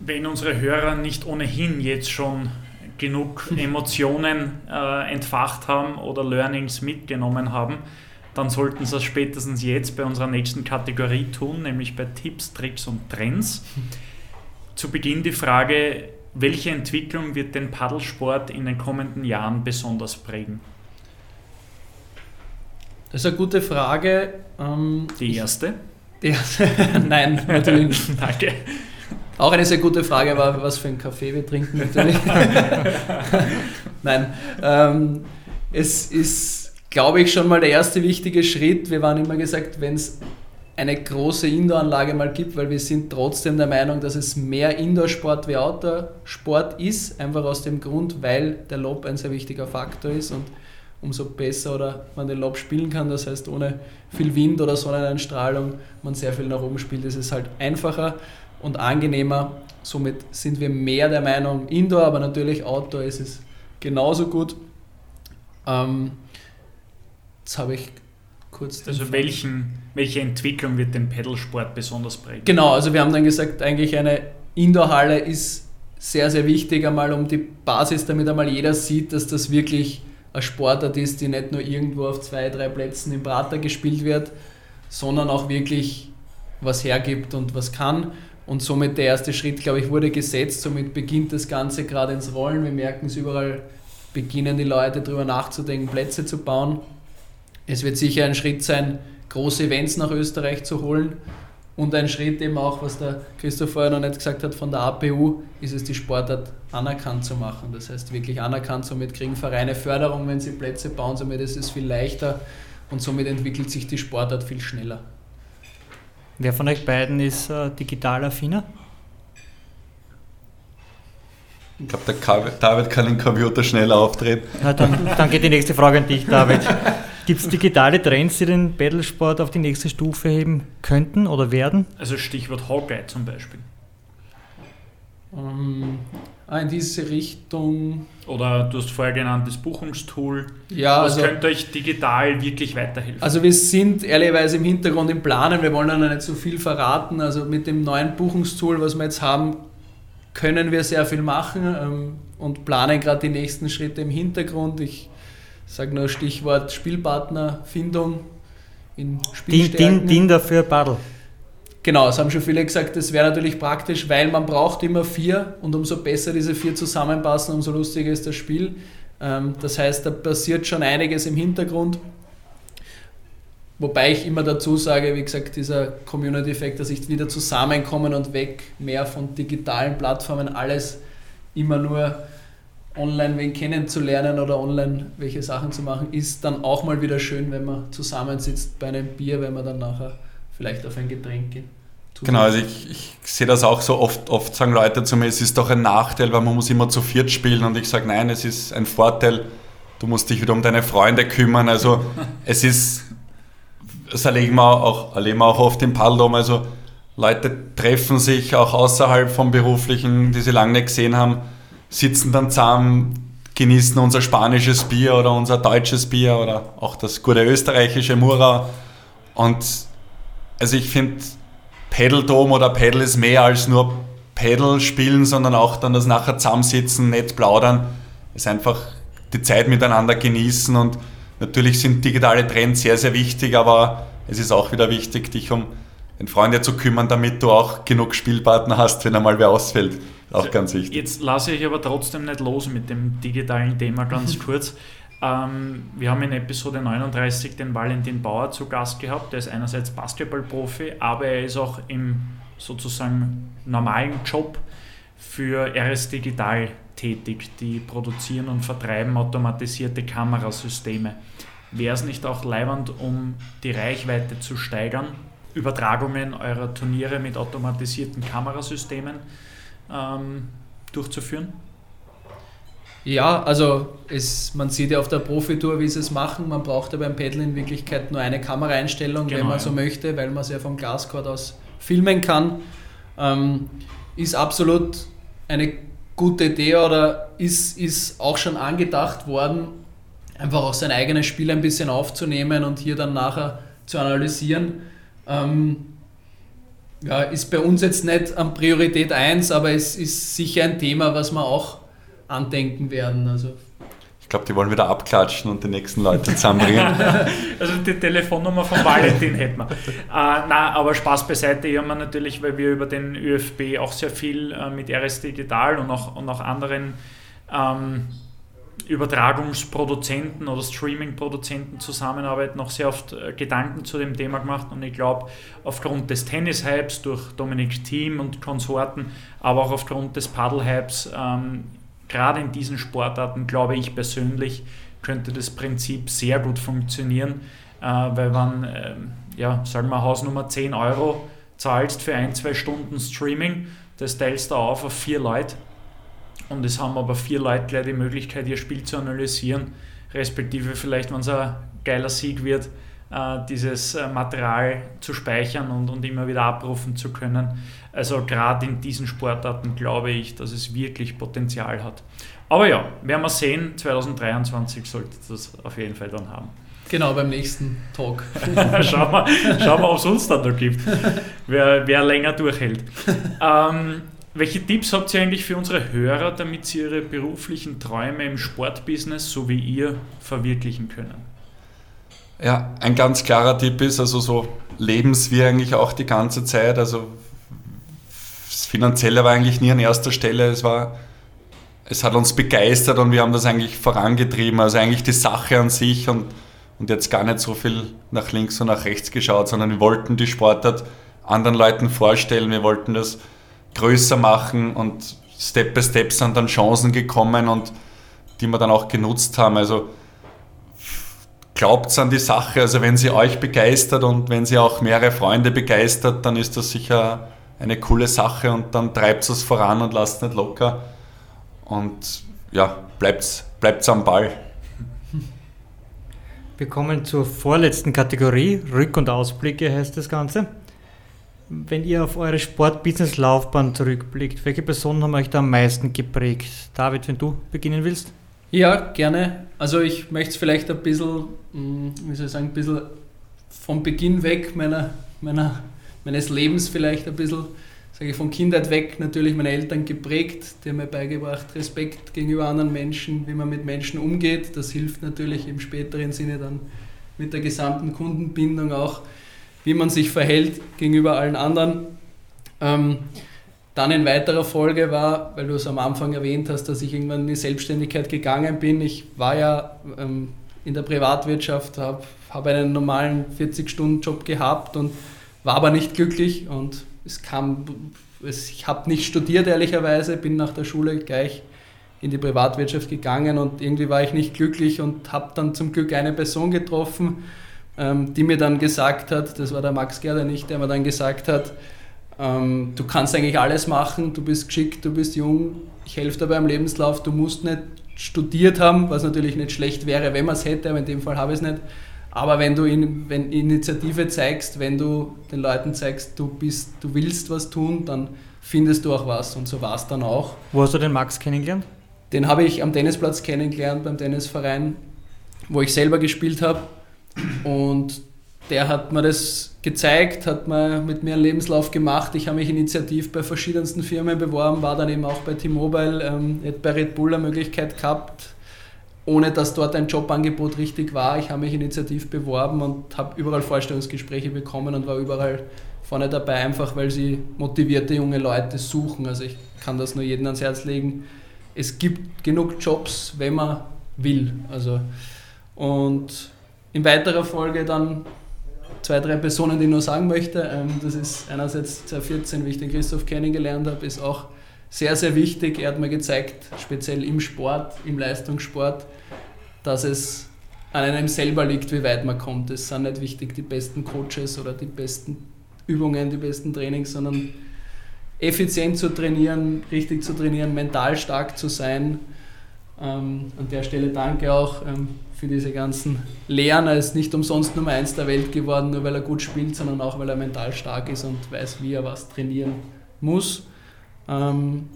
wenn unsere Hörer nicht ohnehin jetzt schon genug <laughs> Emotionen äh, entfacht haben oder Learnings mitgenommen haben, dann sollten sie es spätestens jetzt bei unserer nächsten Kategorie tun, nämlich bei Tipps, Tricks und Trends. Zu Beginn die Frage, welche Entwicklung wird den Paddelsport in den kommenden Jahren besonders prägen? Das ist eine gute Frage. Ähm, die erste? Die erste? <laughs> Nein, natürlich nicht. Danke. Auch eine sehr gute Frage war, was für einen Kaffee wir trinken natürlich. <laughs> Nein, ähm, es ist, glaube ich, schon mal der erste wichtige Schritt. Wir waren immer gesagt, wenn es eine große Indoor-Anlage mal gibt, weil wir sind trotzdem der Meinung, dass es mehr Indoor-Sport wie Outdoor-Sport ist, einfach aus dem Grund, weil der Lob ein sehr wichtiger Faktor ist und umso besser oder man den Lob spielen kann, das heißt ohne viel Wind oder Sonneneinstrahlung man sehr viel nach oben spielt, ist es halt einfacher und angenehmer. Somit sind wir mehr der Meinung, Indoor, aber natürlich Outdoor ist es genauso gut. Ähm, jetzt habe ich kurz. Also welchen, welche Entwicklung wird den Pedalsport besonders prägen? Genau, also wir haben dann gesagt, eigentlich eine Indoor-Halle ist sehr, sehr wichtig, einmal um die Basis, damit einmal jeder sieht, dass das wirklich ein Sportart ist, die nicht nur irgendwo auf zwei, drei Plätzen im Prater gespielt wird, sondern auch wirklich was hergibt und was kann. Und somit der erste Schritt, glaube ich, wurde gesetzt. Somit beginnt das Ganze gerade ins Rollen. Wir merken es überall, beginnen die Leute darüber nachzudenken, Plätze zu bauen. Es wird sicher ein Schritt sein, große Events nach Österreich zu holen. Und ein Schritt eben auch, was der Christoph vorher noch nicht gesagt hat, von der APU, ist es die Sportart anerkannt zu machen. Das heißt wirklich anerkannt, somit kriegen Vereine Förderung, wenn sie Plätze bauen, somit ist es viel leichter und somit entwickelt sich die Sportart viel schneller. Wer von euch beiden ist äh, digital affiner? Ich glaube, der David kann den Computer schneller aufdrehen. Na, dann, dann geht die nächste Frage an dich, David. Gibt es digitale Trends, die den Battlesport auf die nächste Stufe heben könnten oder werden? Also Stichwort Hawkeye zum Beispiel. Ähm, in diese Richtung. Oder du hast vorher genannt das Buchungstool. Ja, Was also, könnte euch digital wirklich weiterhelfen? Also wir sind ehrlicherweise im Hintergrund im Planen, wir wollen noch nicht so viel verraten. Also mit dem neuen Buchungstool, was wir jetzt haben, können wir sehr viel machen ähm, und planen gerade die nächsten Schritte im Hintergrund. Ich sage nur Stichwort Spielpartnerfindung in Spielstärken. Din, din dafür Paddle. Genau, es haben schon viele gesagt, das wäre natürlich praktisch, weil man braucht immer vier und umso besser diese vier zusammenpassen, umso lustiger ist das Spiel. Ähm, das heißt, da passiert schon einiges im Hintergrund. Wobei ich immer dazu sage, wie gesagt, dieser Community-Effekt, dass ich wieder zusammenkommen und weg, mehr von digitalen Plattformen, alles immer nur online wen kennenzulernen oder online welche Sachen zu machen, ist dann auch mal wieder schön, wenn man zusammensitzt bei einem Bier, wenn man dann nachher vielleicht auf ein Getränk geht. Genau, also ich, ich, sehe das auch so oft, oft sagen Leute zu mir, es ist doch ein Nachteil, weil man muss immer zu viert spielen und ich sage, nein, es ist ein Vorteil, du musst dich wieder um deine Freunde kümmern, also <laughs> es ist, das erleben wir auch, erleben wir auch oft im Paddledom, also Leute treffen sich auch außerhalb vom Beruflichen, die sie lange nicht gesehen haben, sitzen dann zusammen, genießen unser spanisches Bier oder unser deutsches Bier oder auch das gute österreichische Mura. Und also ich finde, Pedal Dome oder Pedal ist mehr als nur Pedal spielen, sondern auch dann das nachher zusammensitzen, nett plaudern, ist einfach die Zeit miteinander genießen und natürlich sind digitale Trends sehr, sehr wichtig, aber es ist auch wieder wichtig, dich um den Freunde zu kümmern, damit du auch genug Spielpartner hast, wenn einmal wer ausfällt. Auch also ganz wichtig. Jetzt lasse ich aber trotzdem nicht los mit dem digitalen Thema ganz <laughs> kurz. Ähm, wir haben in Episode 39 den Valentin Bauer zu Gast gehabt. Der ist einerseits Basketballprofi, aber er ist auch im sozusagen normalen Job für RS Digital tätig. Die produzieren und vertreiben automatisierte Kamerasysteme. Wäre es nicht auch leibend, um die Reichweite zu steigern, Übertragungen eurer Turniere mit automatisierten Kamerasystemen ähm, durchzuführen? Ja, also es, man sieht ja auf der Profitour, wie sie es machen. Man braucht ja beim Pedal in Wirklichkeit nur eine Kameraeinstellung, genau, wenn man ja. so möchte, weil man es ja vom Glascord aus filmen kann. Ähm, ist absolut eine gute Idee oder ist, ist auch schon angedacht worden, einfach auch sein eigenes Spiel ein bisschen aufzunehmen und hier dann nachher zu analysieren. Ähm, ja, ist bei uns jetzt nicht an Priorität 1, aber es ist sicher ein Thema, was wir auch andenken werden. Also ich glaube, die wollen wieder abklatschen und die nächsten Leute zusammenbringen. <laughs> also die Telefonnummer von Valentin hätten wir. Äh, na, aber Spaß beiseite, hier haben wir natürlich, weil wir über den ÖFB auch sehr viel äh, mit RS Digital und auch, und auch anderen ähm, Übertragungsproduzenten oder Streaming-Produzenten zusammenarbeiten, auch sehr oft äh, Gedanken zu dem Thema gemacht und ich glaube, aufgrund des Tennis-Hypes durch Dominik Thiem und Konsorten, aber auch aufgrund des Paddle-Hypes ähm, gerade in diesen Sportarten, glaube ich persönlich, könnte das Prinzip sehr gut funktionieren, äh, weil man, äh, ja, sagen wir Hausnummer 10 Euro zahlst für ein, zwei Stunden Streaming, das teilst du auf auf vier Leute und es haben aber vier Leute gleich die Möglichkeit, ihr Spiel zu analysieren, respektive vielleicht, wenn es ein geiler Sieg wird, äh, dieses äh, Material zu speichern und, und immer wieder abrufen zu können. Also gerade in diesen Sportarten glaube ich, dass es wirklich Potenzial hat. Aber ja, werden wir sehen, 2023 sollte das auf jeden Fall dann haben. Genau, beim nächsten Talk. <laughs> schauen wir, schauen wir ob es uns dann noch gibt, wer, wer länger durchhält. Ähm, welche Tipps habt ihr eigentlich für unsere Hörer, damit sie ihre beruflichen Träume im Sportbusiness, so wie ihr, verwirklichen können? Ja, ein ganz klarer Tipp ist, also so lebenswie eigentlich auch die ganze Zeit. Also Finanzielle war eigentlich nie an erster Stelle. Es war, es hat uns begeistert und wir haben das eigentlich vorangetrieben. Also eigentlich die Sache an sich und, und jetzt gar nicht so viel nach links und nach rechts geschaut, sondern wir wollten die Sportart anderen Leuten vorstellen. Wir wollten das größer machen und Step by Step sind dann Chancen gekommen und die wir dann auch genutzt haben. Also glaubt an die Sache. Also wenn sie euch begeistert und wenn sie auch mehrere Freunde begeistert, dann ist das sicher eine coole Sache und dann treibt es voran und lasst nicht locker. Und ja, bleibt, bleibt am Ball. Wir kommen zur vorletzten Kategorie, Rück- und Ausblicke heißt das Ganze. Wenn ihr auf eure Sport-Business-Laufbahn zurückblickt, welche Personen haben euch da am meisten geprägt? David, wenn du beginnen willst? Ja, gerne. Also ich möchte es vielleicht ein bisschen, hm, wie soll ich sagen, ein bisschen vom Beginn weg meiner, meiner, meines Lebens vielleicht ein bisschen, sage ich von Kindheit weg, natürlich meine Eltern geprägt, die haben mir beigebracht, Respekt gegenüber anderen Menschen, wie man mit Menschen umgeht. Das hilft natürlich im späteren Sinne dann mit der gesamten Kundenbindung auch, wie man sich verhält gegenüber allen anderen. Ähm, dann in weiterer Folge war, weil du es am Anfang erwähnt hast, dass ich irgendwann in die Selbstständigkeit gegangen bin. Ich war ja ähm, in der Privatwirtschaft, habe hab einen normalen 40-Stunden-Job gehabt und war aber nicht glücklich und es kam, es, ich habe nicht studiert ehrlicherweise, bin nach der Schule gleich in die Privatwirtschaft gegangen und irgendwie war ich nicht glücklich und habe dann zum Glück eine Person getroffen, ähm, die mir dann gesagt hat, das war der Max Gerder nicht, der mir dann gesagt hat, ähm, du kannst eigentlich alles machen, du bist geschickt, du bist jung, ich helfe dir beim Lebenslauf, du musst nicht studiert haben, was natürlich nicht schlecht wäre, wenn man es hätte, aber in dem Fall habe ich es nicht. Aber wenn du in, wenn Initiative zeigst, wenn du den Leuten zeigst, du bist, du willst was tun, dann findest du auch was. Und so war es dann auch. Wo hast du den Max kennengelernt? Den habe ich am Tennisplatz kennengelernt, beim Tennisverein, wo ich selber gespielt habe. Und der hat mir das gezeigt, hat mir mit mir einen Lebenslauf gemacht. Ich habe mich initiativ bei verschiedensten Firmen beworben, war dann eben auch bei T-Mobile, ähm, bei Red Bull eine Möglichkeit gehabt, ohne dass dort ein Jobangebot richtig war. Ich habe mich initiativ beworben und habe überall Vorstellungsgespräche bekommen und war überall vorne dabei, einfach weil sie motivierte junge Leute suchen. Also ich kann das nur jedem ans Herz legen. Es gibt genug Jobs, wenn man will. Also, und in weiterer Folge dann zwei, drei Personen, die ich nur sagen möchte. Ähm, das ist einerseits 2014, wie ich den Christoph kennengelernt habe, ist auch sehr, sehr wichtig. Er hat mir gezeigt, speziell im Sport, im Leistungssport, dass es an einem selber liegt, wie weit man kommt. Es sind nicht wichtig die besten Coaches oder die besten Übungen, die besten Trainings, sondern effizient zu trainieren, richtig zu trainieren, mental stark zu sein. Ähm, an der Stelle danke auch ähm, für diese ganzen Lehren. Er ist nicht umsonst Nummer 1 der Welt geworden, nur weil er gut spielt, sondern auch weil er mental stark ist und weiß, wie er was trainieren muss. Ähm,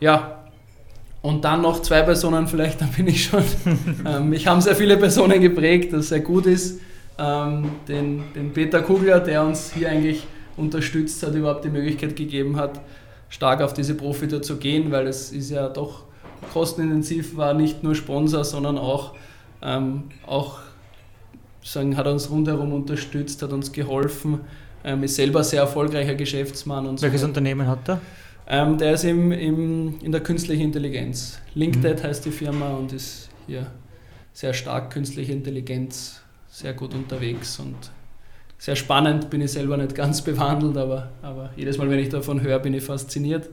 ja, und dann noch zwei Personen, vielleicht, <laughs> da bin ich schon. ähm, mich haben sehr viele Personen geprägt, das sehr gut ist. Ähm, den, den Peter Kugler, der uns hier eigentlich unterstützt hat, überhaupt die Möglichkeit gegeben hat, stark auf diese Profitour zu gehen, weil es ist ja doch kostenintensiv war, nicht nur Sponsor, sondern auch ähm, auch sagen, hat uns rundherum unterstützt, hat uns geholfen, ähm, ist selber sehr erfolgreicher Geschäftsmann. Und Welches so. Unternehmen hat er? Ähm, der ist im, im, in der künstlichen Intelligenz. LinkedIn mhm. heißt die Firma und ist hier sehr stark künstliche Intelligenz, sehr gut unterwegs und sehr spannend. Bin ich selber nicht ganz <laughs> bewandelt, aber, aber jedes Mal, wenn ich davon höre, bin ich fasziniert.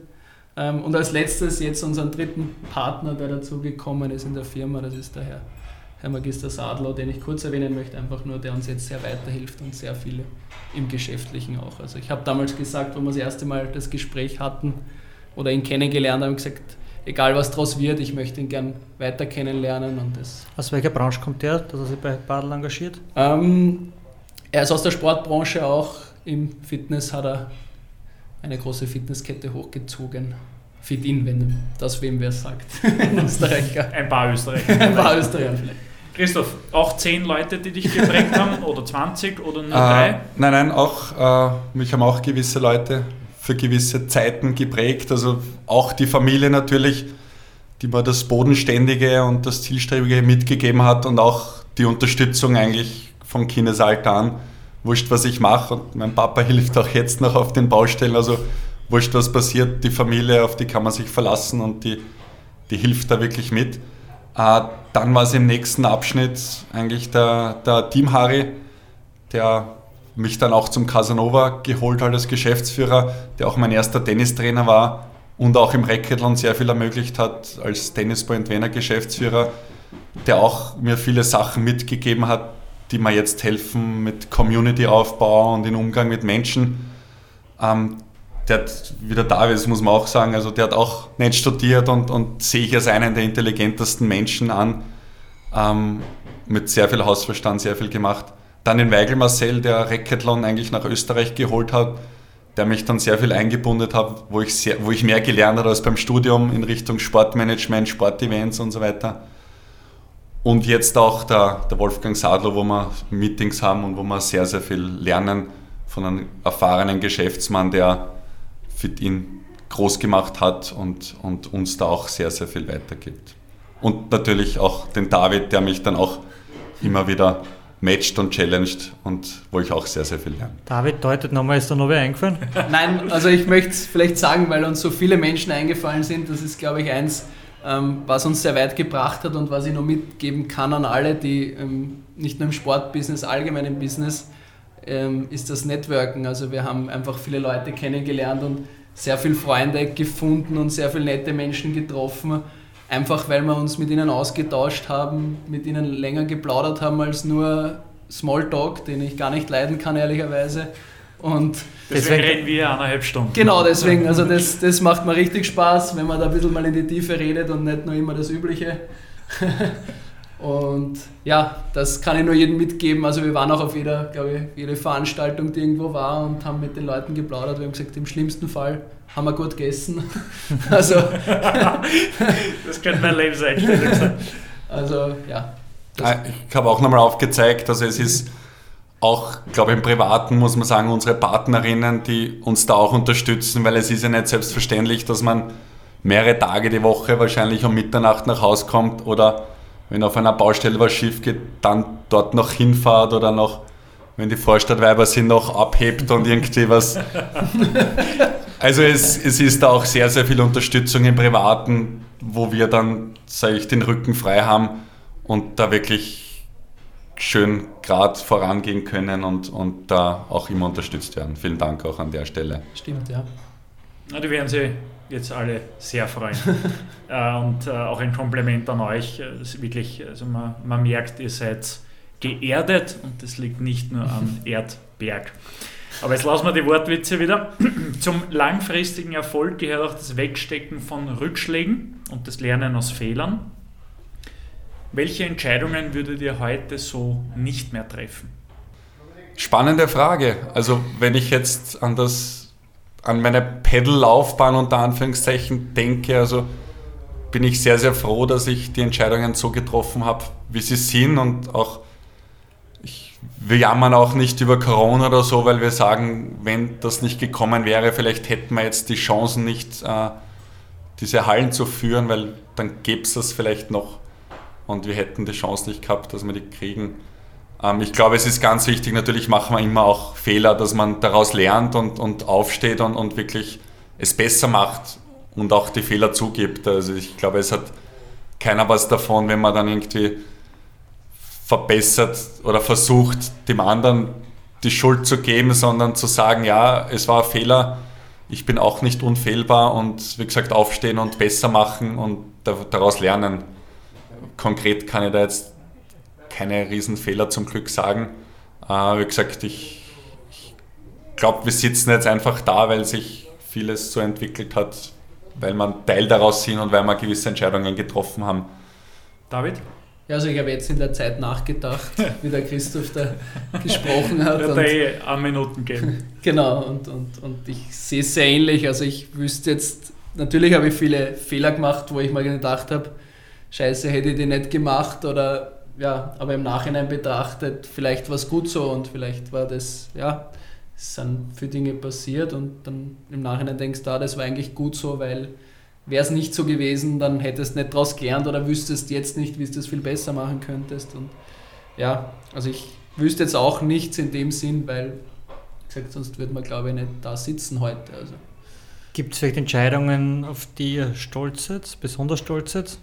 Ähm, und als letztes jetzt unseren dritten Partner, der dazu gekommen ist in der Firma, das ist der Herr Herr Magister Sadler, den ich kurz erwähnen möchte, einfach nur, der uns jetzt sehr weiterhilft und sehr viele im Geschäftlichen auch. Also ich habe damals gesagt, wo wir das erste Mal das Gespräch hatten oder ihn kennengelernt haben, gesagt, egal was daraus wird, ich möchte ihn gern weiter kennenlernen. Und das aus welcher Branche kommt der, dass er sich bei Badel engagiert? Ähm, er ist aus der Sportbranche auch. Im Fitness hat er eine große Fitnesskette hochgezogen. Fit-In, wenn das wem wer sagt. <laughs> Ein Österreicher. Ein paar Österreicher. Ein paar Österreicher vielleicht. Christoph, auch zehn Leute, die dich geprägt haben <laughs> oder 20 oder nur äh, drei? Nein, nein, auch, äh, mich haben auch gewisse Leute für gewisse Zeiten geprägt. Also auch die Familie natürlich, die mir das Bodenständige und das Zielstrebige mitgegeben hat und auch die Unterstützung eigentlich vom Kindesalter an. Wurscht, was ich mache und mein Papa hilft auch jetzt noch auf den Baustellen. Also wurscht, was passiert, die Familie, auf die kann man sich verlassen und die, die hilft da wirklich mit. Äh, dann war es im nächsten Abschnitt eigentlich der, der Team Harry, der mich dann auch zum Casanova geholt hat als Geschäftsführer, der auch mein erster Tennistrainer war und auch im Racketlon sehr viel ermöglicht hat als Tennispoint Trainer Geschäftsführer, der auch mir viele Sachen mitgegeben hat, die mir jetzt helfen mit Community-Aufbau und im Umgang mit Menschen. Ähm, der hat, wie der David, das muss man auch sagen, also der hat auch nicht studiert und, und sehe ich als einen der intelligentesten Menschen an, ähm, mit sehr viel Hausverstand, sehr viel gemacht. Dann den Weigel Marcel, der Racketlon eigentlich nach Österreich geholt hat, der mich dann sehr viel eingebunden hat, wo ich, sehr, wo ich mehr gelernt habe als beim Studium in Richtung Sportmanagement, Sportevents und so weiter. Und jetzt auch der, der Wolfgang Sadler, wo wir Meetings haben und wo wir sehr, sehr viel lernen von einem erfahrenen Geschäftsmann, der Fit-In groß gemacht hat und, und uns da auch sehr, sehr viel weitergibt. Und natürlich auch den David, der mich dann auch immer wieder matcht und challenged und wo ich auch sehr, sehr viel lerne. David, deutet nochmal, ist da noch wer eingefallen? <laughs> Nein, also ich möchte es vielleicht sagen, weil uns so viele Menschen eingefallen sind, das ist, glaube ich, eins, ähm, was uns sehr weit gebracht hat und was ich noch mitgeben kann an alle, die ähm, nicht nur im Sportbusiness, allgemein im Business, ähm, ist das Networken. Also wir haben einfach viele Leute kennengelernt und sehr viele Freunde gefunden und sehr viele nette Menschen getroffen, einfach weil wir uns mit ihnen ausgetauscht haben, mit ihnen länger geplaudert haben als nur Smalltalk, den ich gar nicht leiden kann, ehrlicherweise. Und deswegen, deswegen reden wir eineinhalb Stunden. Genau, deswegen, also das, das macht mir richtig Spaß, wenn man da ein bisschen mal in die Tiefe redet und nicht nur immer das Übliche. <laughs> Und ja, das kann ich nur jedem mitgeben. Also wir waren auch auf jeder, glaube ich, jede Veranstaltung, die irgendwo war und haben mit den Leuten geplaudert. Wir haben gesagt, im schlimmsten Fall haben wir gut gegessen. <laughs> also das könnte mein Lebenseinstellung sein. Also ja. Ah, ich habe auch nochmal aufgezeigt, also es ist auch, glaube ich, im Privaten muss man sagen, unsere Partnerinnen, die uns da auch unterstützen, weil es ist ja nicht selbstverständlich, dass man mehrere Tage die Woche wahrscheinlich um Mitternacht nach Hause kommt oder wenn auf einer Baustelle was schief geht, dann dort noch hinfahrt oder noch, wenn die Vorstadtweiber sind, noch abhebt und irgendwie was. <laughs> Also es, es ist da auch sehr, sehr viel Unterstützung im Privaten, wo wir dann, sage ich, den Rücken frei haben und da wirklich schön gerade vorangehen können und, und da auch immer unterstützt werden. Vielen Dank auch an der Stelle. Stimmt, ja. Na, die werden Sie jetzt alle sehr freuen. <laughs> äh, und äh, auch ein Kompliment an euch. Das wirklich, also man, man merkt, ihr seid geerdet und das liegt nicht nur am <laughs> Erdberg. Aber jetzt lassen wir die Wortwitze wieder. <clears throat> Zum langfristigen Erfolg gehört auch das Wegstecken von Rückschlägen und das Lernen aus Fehlern. Welche Entscheidungen würdet ihr heute so nicht mehr treffen? Spannende Frage. Also wenn ich jetzt an das an meine Pedal-Laufbahn unter Anführungszeichen denke, also bin ich sehr, sehr froh, dass ich die Entscheidungen so getroffen habe, wie sie sind und auch ich, wir jammern auch nicht über Corona oder so, weil wir sagen, wenn das nicht gekommen wäre, vielleicht hätten wir jetzt die Chancen nicht, äh, diese Hallen zu führen, weil dann gäbe es das vielleicht noch und wir hätten die Chance nicht gehabt, dass wir die kriegen. Ähm, ich glaube, es ist ganz wichtig, natürlich machen wir immer auch Fehler, dass man daraus lernt und, und aufsteht und, und wirklich es besser macht und auch die Fehler zugibt. Also ich glaube, es hat keiner was davon, wenn man dann irgendwie verbessert oder versucht, dem anderen die Schuld zu geben, sondern zu sagen, ja, es war ein Fehler, ich bin auch nicht unfehlbar und wie gesagt aufstehen und besser machen und daraus lernen konkret kann ich da jetzt keine Riesenfehler zum Glück sagen. Äh, wie gesagt, ich, ich glaube, wir sitzen jetzt einfach da, weil sich vieles so entwickelt hat, weil man Teil daraus sind und weil wir gewisse Entscheidungen getroffen haben. David? Ja, also ich habe jetzt in der Zeit nachgedacht, <laughs> wie der Christoph da gesprochen hat. Wird eh an Minuten geben. <laughs> Genau, und, und, und ich sehe es sehr ähnlich. Also ich wüsste jetzt, natürlich habe ich viele Fehler gemacht, wo ich mal gedacht habe, scheiße, hätte ich die nicht gemacht oder ja, aber im Nachhinein betrachtet, vielleicht war es gut so und vielleicht war das, ja, es sind für Dinge passiert und dann im Nachhinein denkst du, ah, das war eigentlich gut so, weil wäre es nicht so gewesen, dann hättest du nicht daraus gelernt oder wüsstest jetzt nicht, wie du das viel besser machen könntest. Und ja, also ich wüsste jetzt auch nichts in dem Sinn, weil, wie gesagt, sonst würde man glaube ich nicht da sitzen heute. Also. Gibt es vielleicht Entscheidungen, auf die ihr stolz seid, besonders stolz seid?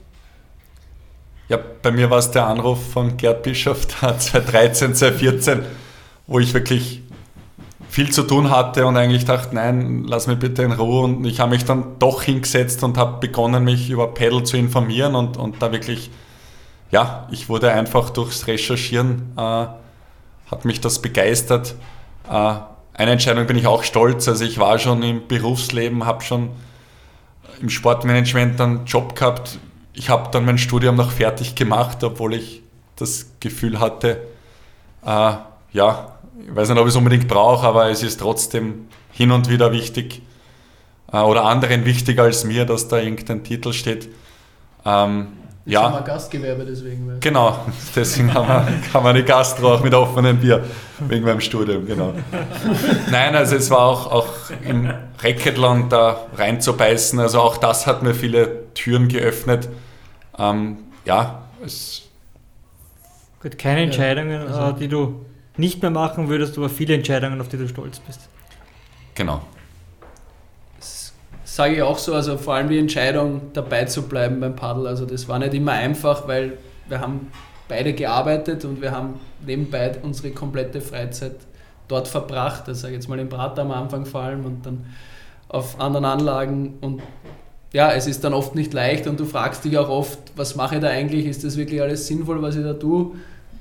Ja, bei mir war es der Anruf von Gerd Bischof 2013, 2014, <laughs> wo ich wirklich viel zu tun hatte und eigentlich dachte, nein, lass mich bitte in Ruhe. Und ich habe mich dann doch hingesetzt und habe begonnen, mich über Pedal zu informieren und, und da wirklich, ja, ich wurde einfach durchs Recherchieren, äh, hat mich das begeistert. Äh, eine Entscheidung bin ich auch stolz. Also ich war schon im Berufsleben, habe schon im Sportmanagement einen Job gehabt, ich habe dann mein Studium noch fertig gemacht, obwohl ich das Gefühl hatte, äh, ja, ich weiß nicht, ob ich es unbedingt brauche, aber es ist trotzdem hin und wieder wichtig äh, oder anderen wichtiger als mir, dass da irgendein Titel steht. Ähm, Jetzt ja. haben wir Gastgewerbe deswegen. Weißt. Genau, <laughs> deswegen haben wir, haben wir eine Gastro auch mit offenem Bier, wegen meinem Studium, genau. Nein, also es war auch, auch im Racketlon da reinzubeißen, also auch das hat mir viele Türen geöffnet. Ähm, ja, es... Gut, keine Entscheidungen, also, äh, die du nicht mehr machen würdest, aber viele Entscheidungen, auf die du stolz bist. Genau sage ich auch so, also vor allem die Entscheidung dabei zu bleiben beim Paddel, also das war nicht immer einfach, weil wir haben beide gearbeitet und wir haben nebenbei unsere komplette Freizeit dort verbracht, also jetzt mal im Prater am Anfang vor allem und dann auf anderen Anlagen und ja, es ist dann oft nicht leicht und du fragst dich auch oft, was mache ich da eigentlich, ist das wirklich alles sinnvoll, was ich da tue?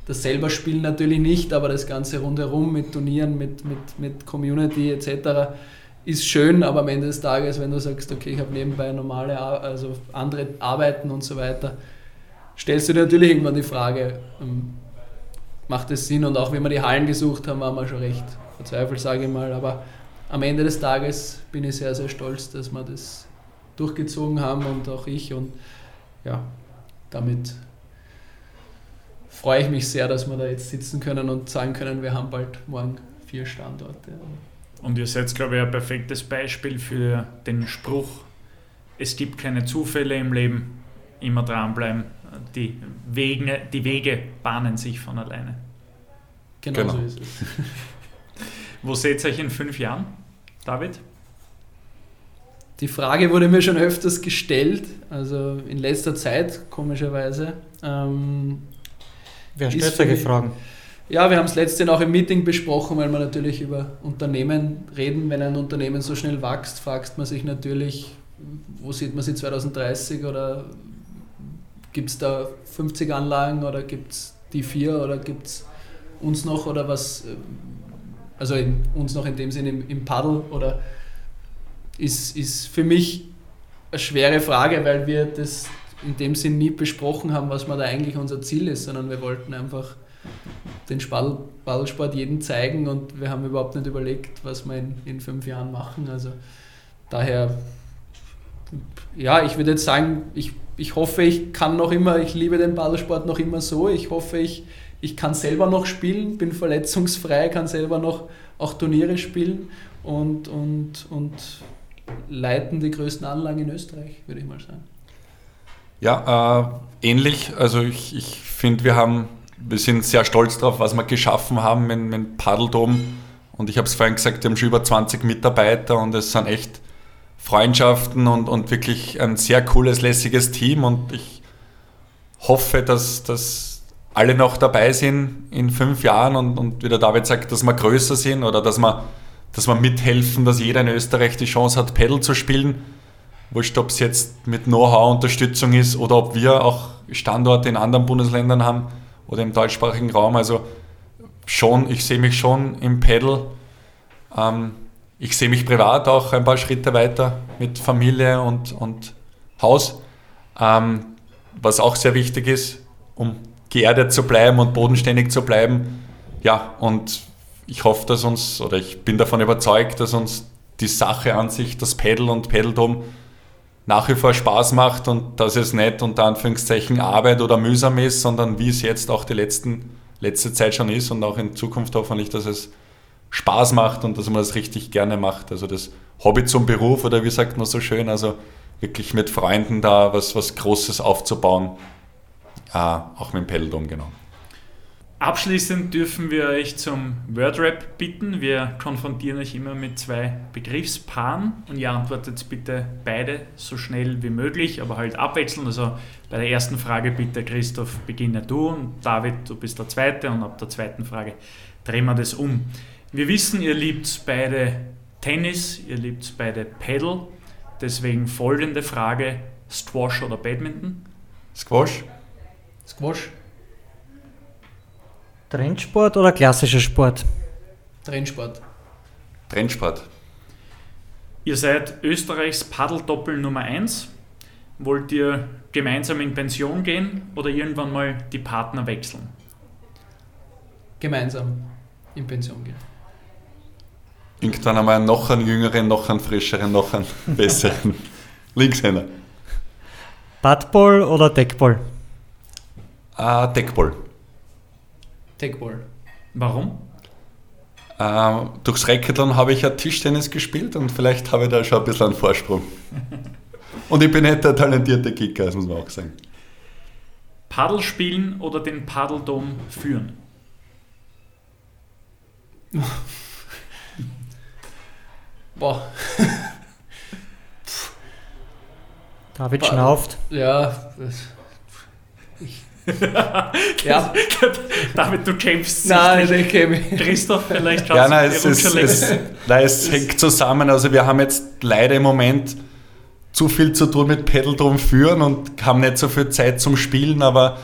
Das selber Spielen natürlich nicht, aber das Ganze rundherum mit Turnieren, mit, mit, mit Community etc ist schön, aber am Ende des Tages, wenn du sagst, okay, ich habe nebenbei normale, also andere Arbeiten und so weiter, stellst du dir natürlich irgendwann die Frage, ähm, macht es Sinn? Und auch wenn wir die Hallen gesucht haben, waren wir schon recht verzweifelt, sage ich mal. Aber am Ende des Tages bin ich sehr, sehr stolz, dass wir das durchgezogen haben und auch ich. Und ja, damit freue ich mich sehr, dass wir da jetzt sitzen können und sagen können, wir haben bald morgen vier Standorte. Und ihr seid, glaube ich, ein perfektes Beispiel für den Spruch, es gibt keine Zufälle im Leben, immer dranbleiben. Die Wege, die Wege bahnen sich von alleine. Genau, genau. so ist es. Wo seht ihr euch in fünf Jahren, David? Die Frage wurde mir schon öfters gestellt, also in letzter Zeit, komischerweise. Ähm, Wer stellt solche Fragen? Ja, wir haben es letztens auch im Meeting besprochen, weil wir natürlich über Unternehmen reden. Wenn ein Unternehmen so schnell wächst, fragt man sich natürlich, wo sieht man sie 2030 oder gibt es da 50 Anlagen oder gibt es die vier oder gibt es uns noch oder was, äh, also in, uns noch in dem Sinne im, im Paddel oder ist, ist für mich eine schwere Frage, weil wir das in dem Sinn nie besprochen haben, was man da eigentlich unser Ziel ist, sondern wir wollten einfach den Paddelsport jedem zeigen und wir haben überhaupt nicht überlegt, was wir in, in fünf Jahren machen. Also daher, ja, ich würde jetzt sagen, ich, ich hoffe, ich kann noch immer, ich liebe den Paddelsport noch immer so. Ich hoffe, ich, ich kann selber noch spielen, bin verletzungsfrei, kann selber noch auch Turniere spielen und, und, und leiten die größten Anlagen in Österreich, würde ich mal sagen. Ja, äh, ähnlich. Also ich, ich finde, wir haben, wir sind sehr stolz darauf, was wir geschaffen haben mit, mit Paddeldom. Und ich habe es vorhin gesagt, wir haben schon über 20 Mitarbeiter und es sind echt Freundschaften und, und wirklich ein sehr cooles, lässiges Team. Und ich hoffe, dass, dass alle noch dabei sind in fünf Jahren und, und wie der David sagt, dass wir größer sind oder dass wir, dass wir mithelfen, dass jeder in Österreich die Chance hat, Pedal zu spielen wurscht, ob es jetzt mit Know-how-Unterstützung ist oder ob wir auch Standorte in anderen Bundesländern haben oder im deutschsprachigen Raum. Also schon, ich sehe mich schon im Pedal. Ähm, ich sehe mich privat auch ein paar Schritte weiter mit Familie und, und Haus. Ähm, was auch sehr wichtig ist, um geerdet zu bleiben und bodenständig zu bleiben. Ja, und ich hoffe, dass uns, oder ich bin davon überzeugt, dass uns die Sache an sich, das Pedal und Pedeldom, nach wie vor Spaß macht und dass es nicht unter Anführungszeichen Arbeit oder mühsam ist, sondern wie es jetzt auch die letzten, letzte Zeit schon ist und auch in Zukunft hoffentlich, dass es Spaß macht und dass man das richtig gerne macht. Also das Hobby zum Beruf oder wie sagt man so schön, also wirklich mit Freunden da was, was Großes aufzubauen, äh, auch mit dem Pedeldom, genau. Abschließend dürfen wir euch zum Wordrap bitten. Wir konfrontieren euch immer mit zwei Begriffspaaren und ihr antwortet bitte beide so schnell wie möglich, aber halt abwechselnd. Also bei der ersten Frage bitte Christoph beginne du und David, du bist der Zweite und ab der zweiten Frage drehen wir das um. Wir wissen, ihr liebt beide Tennis, ihr liebt beide Paddle. Deswegen folgende Frage: Squash oder Badminton? Squash. Squash. Trendsport oder klassischer Sport? Trendsport. Trendsport. Ihr seid Österreichs Paddeldoppel Nummer 1. Wollt ihr gemeinsam in Pension gehen oder irgendwann mal die Partner wechseln? Gemeinsam in Pension gehen. Irgendwann einmal noch einen jüngeren, noch einen frischeren, noch einen <laughs> besseren Linkshänder. Badball oder Deckball? Uh, Deckball. Tagball. Warum? Ähm, durchs Racketlon habe ich ja Tischtennis gespielt und vielleicht habe ich da schon ein bisschen einen Vorsprung. <laughs> und ich bin nicht der talentierte Kicker, das muss man auch sagen. Paddel spielen oder den Paddeldom führen? <laughs> Boah. David schnauft. Ja, ich ja. <laughs> David, du kämpfst Nein, ich käme. Christoph, vielleicht schaut ja, nein, es, ist, es, nein, es hängt zusammen. Also wir haben jetzt leider im Moment zu viel zu tun mit Pedaldrum führen und haben nicht so viel Zeit zum Spielen, aber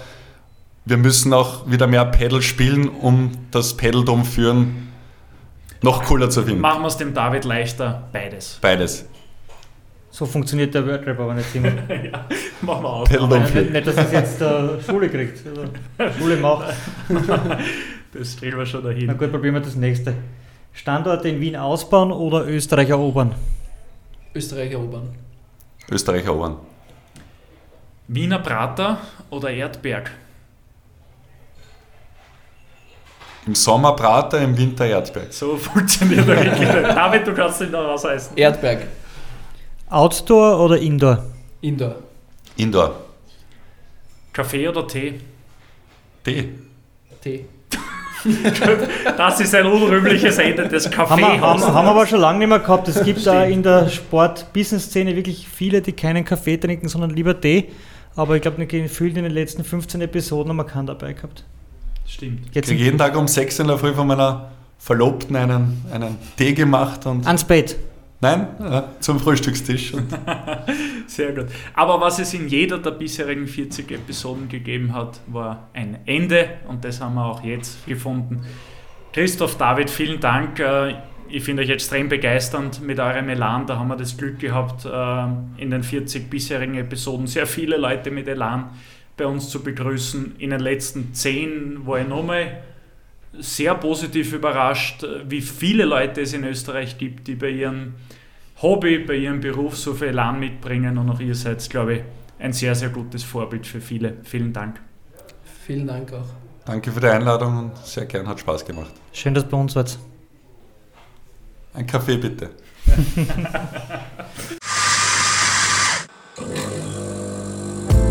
wir müssen auch wieder mehr Pedal spielen, um das Pedaldrum führen noch cooler zu finden. Machen wir es dem David leichter, beides. Beides. So funktioniert der Wordrap aber nicht immer. <laughs> ja, machen wir aus. Don't nicht, nicht, dass es jetzt äh, Schule kriegt. Also, Schule macht. <laughs> Das stellen wir schon dahin. Na gut, probieren wir das nächste. Standorte in Wien ausbauen oder Österreich erobern? Österreich erobern. Österreich erobern. Wiener Prater oder Erdberg? Im Sommer Prater, im Winter Erdberg. So funktioniert der wirklich. David, du kannst ihn da rausreißen. Erdberg. Outdoor oder Indoor? Indoor. Indoor. Kaffee oder Tee? Tee. Tee. <laughs> Das ist ein unrühmliches Ende des Haben wir, haben, Kaffeehauses. haben wir aber schon lange nicht mehr gehabt. Es gibt da in der Sport-Business-Szene wirklich viele, die keinen Kaffee trinken, sondern lieber Tee. Aber ich glaube, gefühlt in den letzten 15 Episoden haben wir keinen dabei gehabt. Stimmt. Ich Jetzt kriege jeden Tag um 6 in der Früh von meiner Verlobten einen, einen Tee gemacht und. ans Bett. Nein, zum Frühstückstisch. <laughs> Sehr gut. Aber was es in jeder der bisherigen 40 Episoden gegeben hat, war ein Ende und das haben wir auch jetzt gefunden. Christoph, David, vielen Dank. Äh, Ich finde euch extrem begeisternd mit eurem Elan. Da haben wir das Glück gehabt, äh, in den 40 bisherigen Episoden sehr viele Leute mit Elan bei uns zu begrüßen. In den letzten 10 war ich nochmal sehr positiv überrascht, wie viele Leute es in Österreich gibt, die bei ihrem Hobby, bei ihrem Beruf so viel Elan mitbringen und auch ihr seid, glaube ich, ein sehr, sehr gutes Vorbild für viele. Vielen Dank. Vielen Dank auch. danke für die Einladung und sehr gern, hat Spaß gemacht. Schön, dass du bei uns wart. Ein Kaffee bitte. <laughs>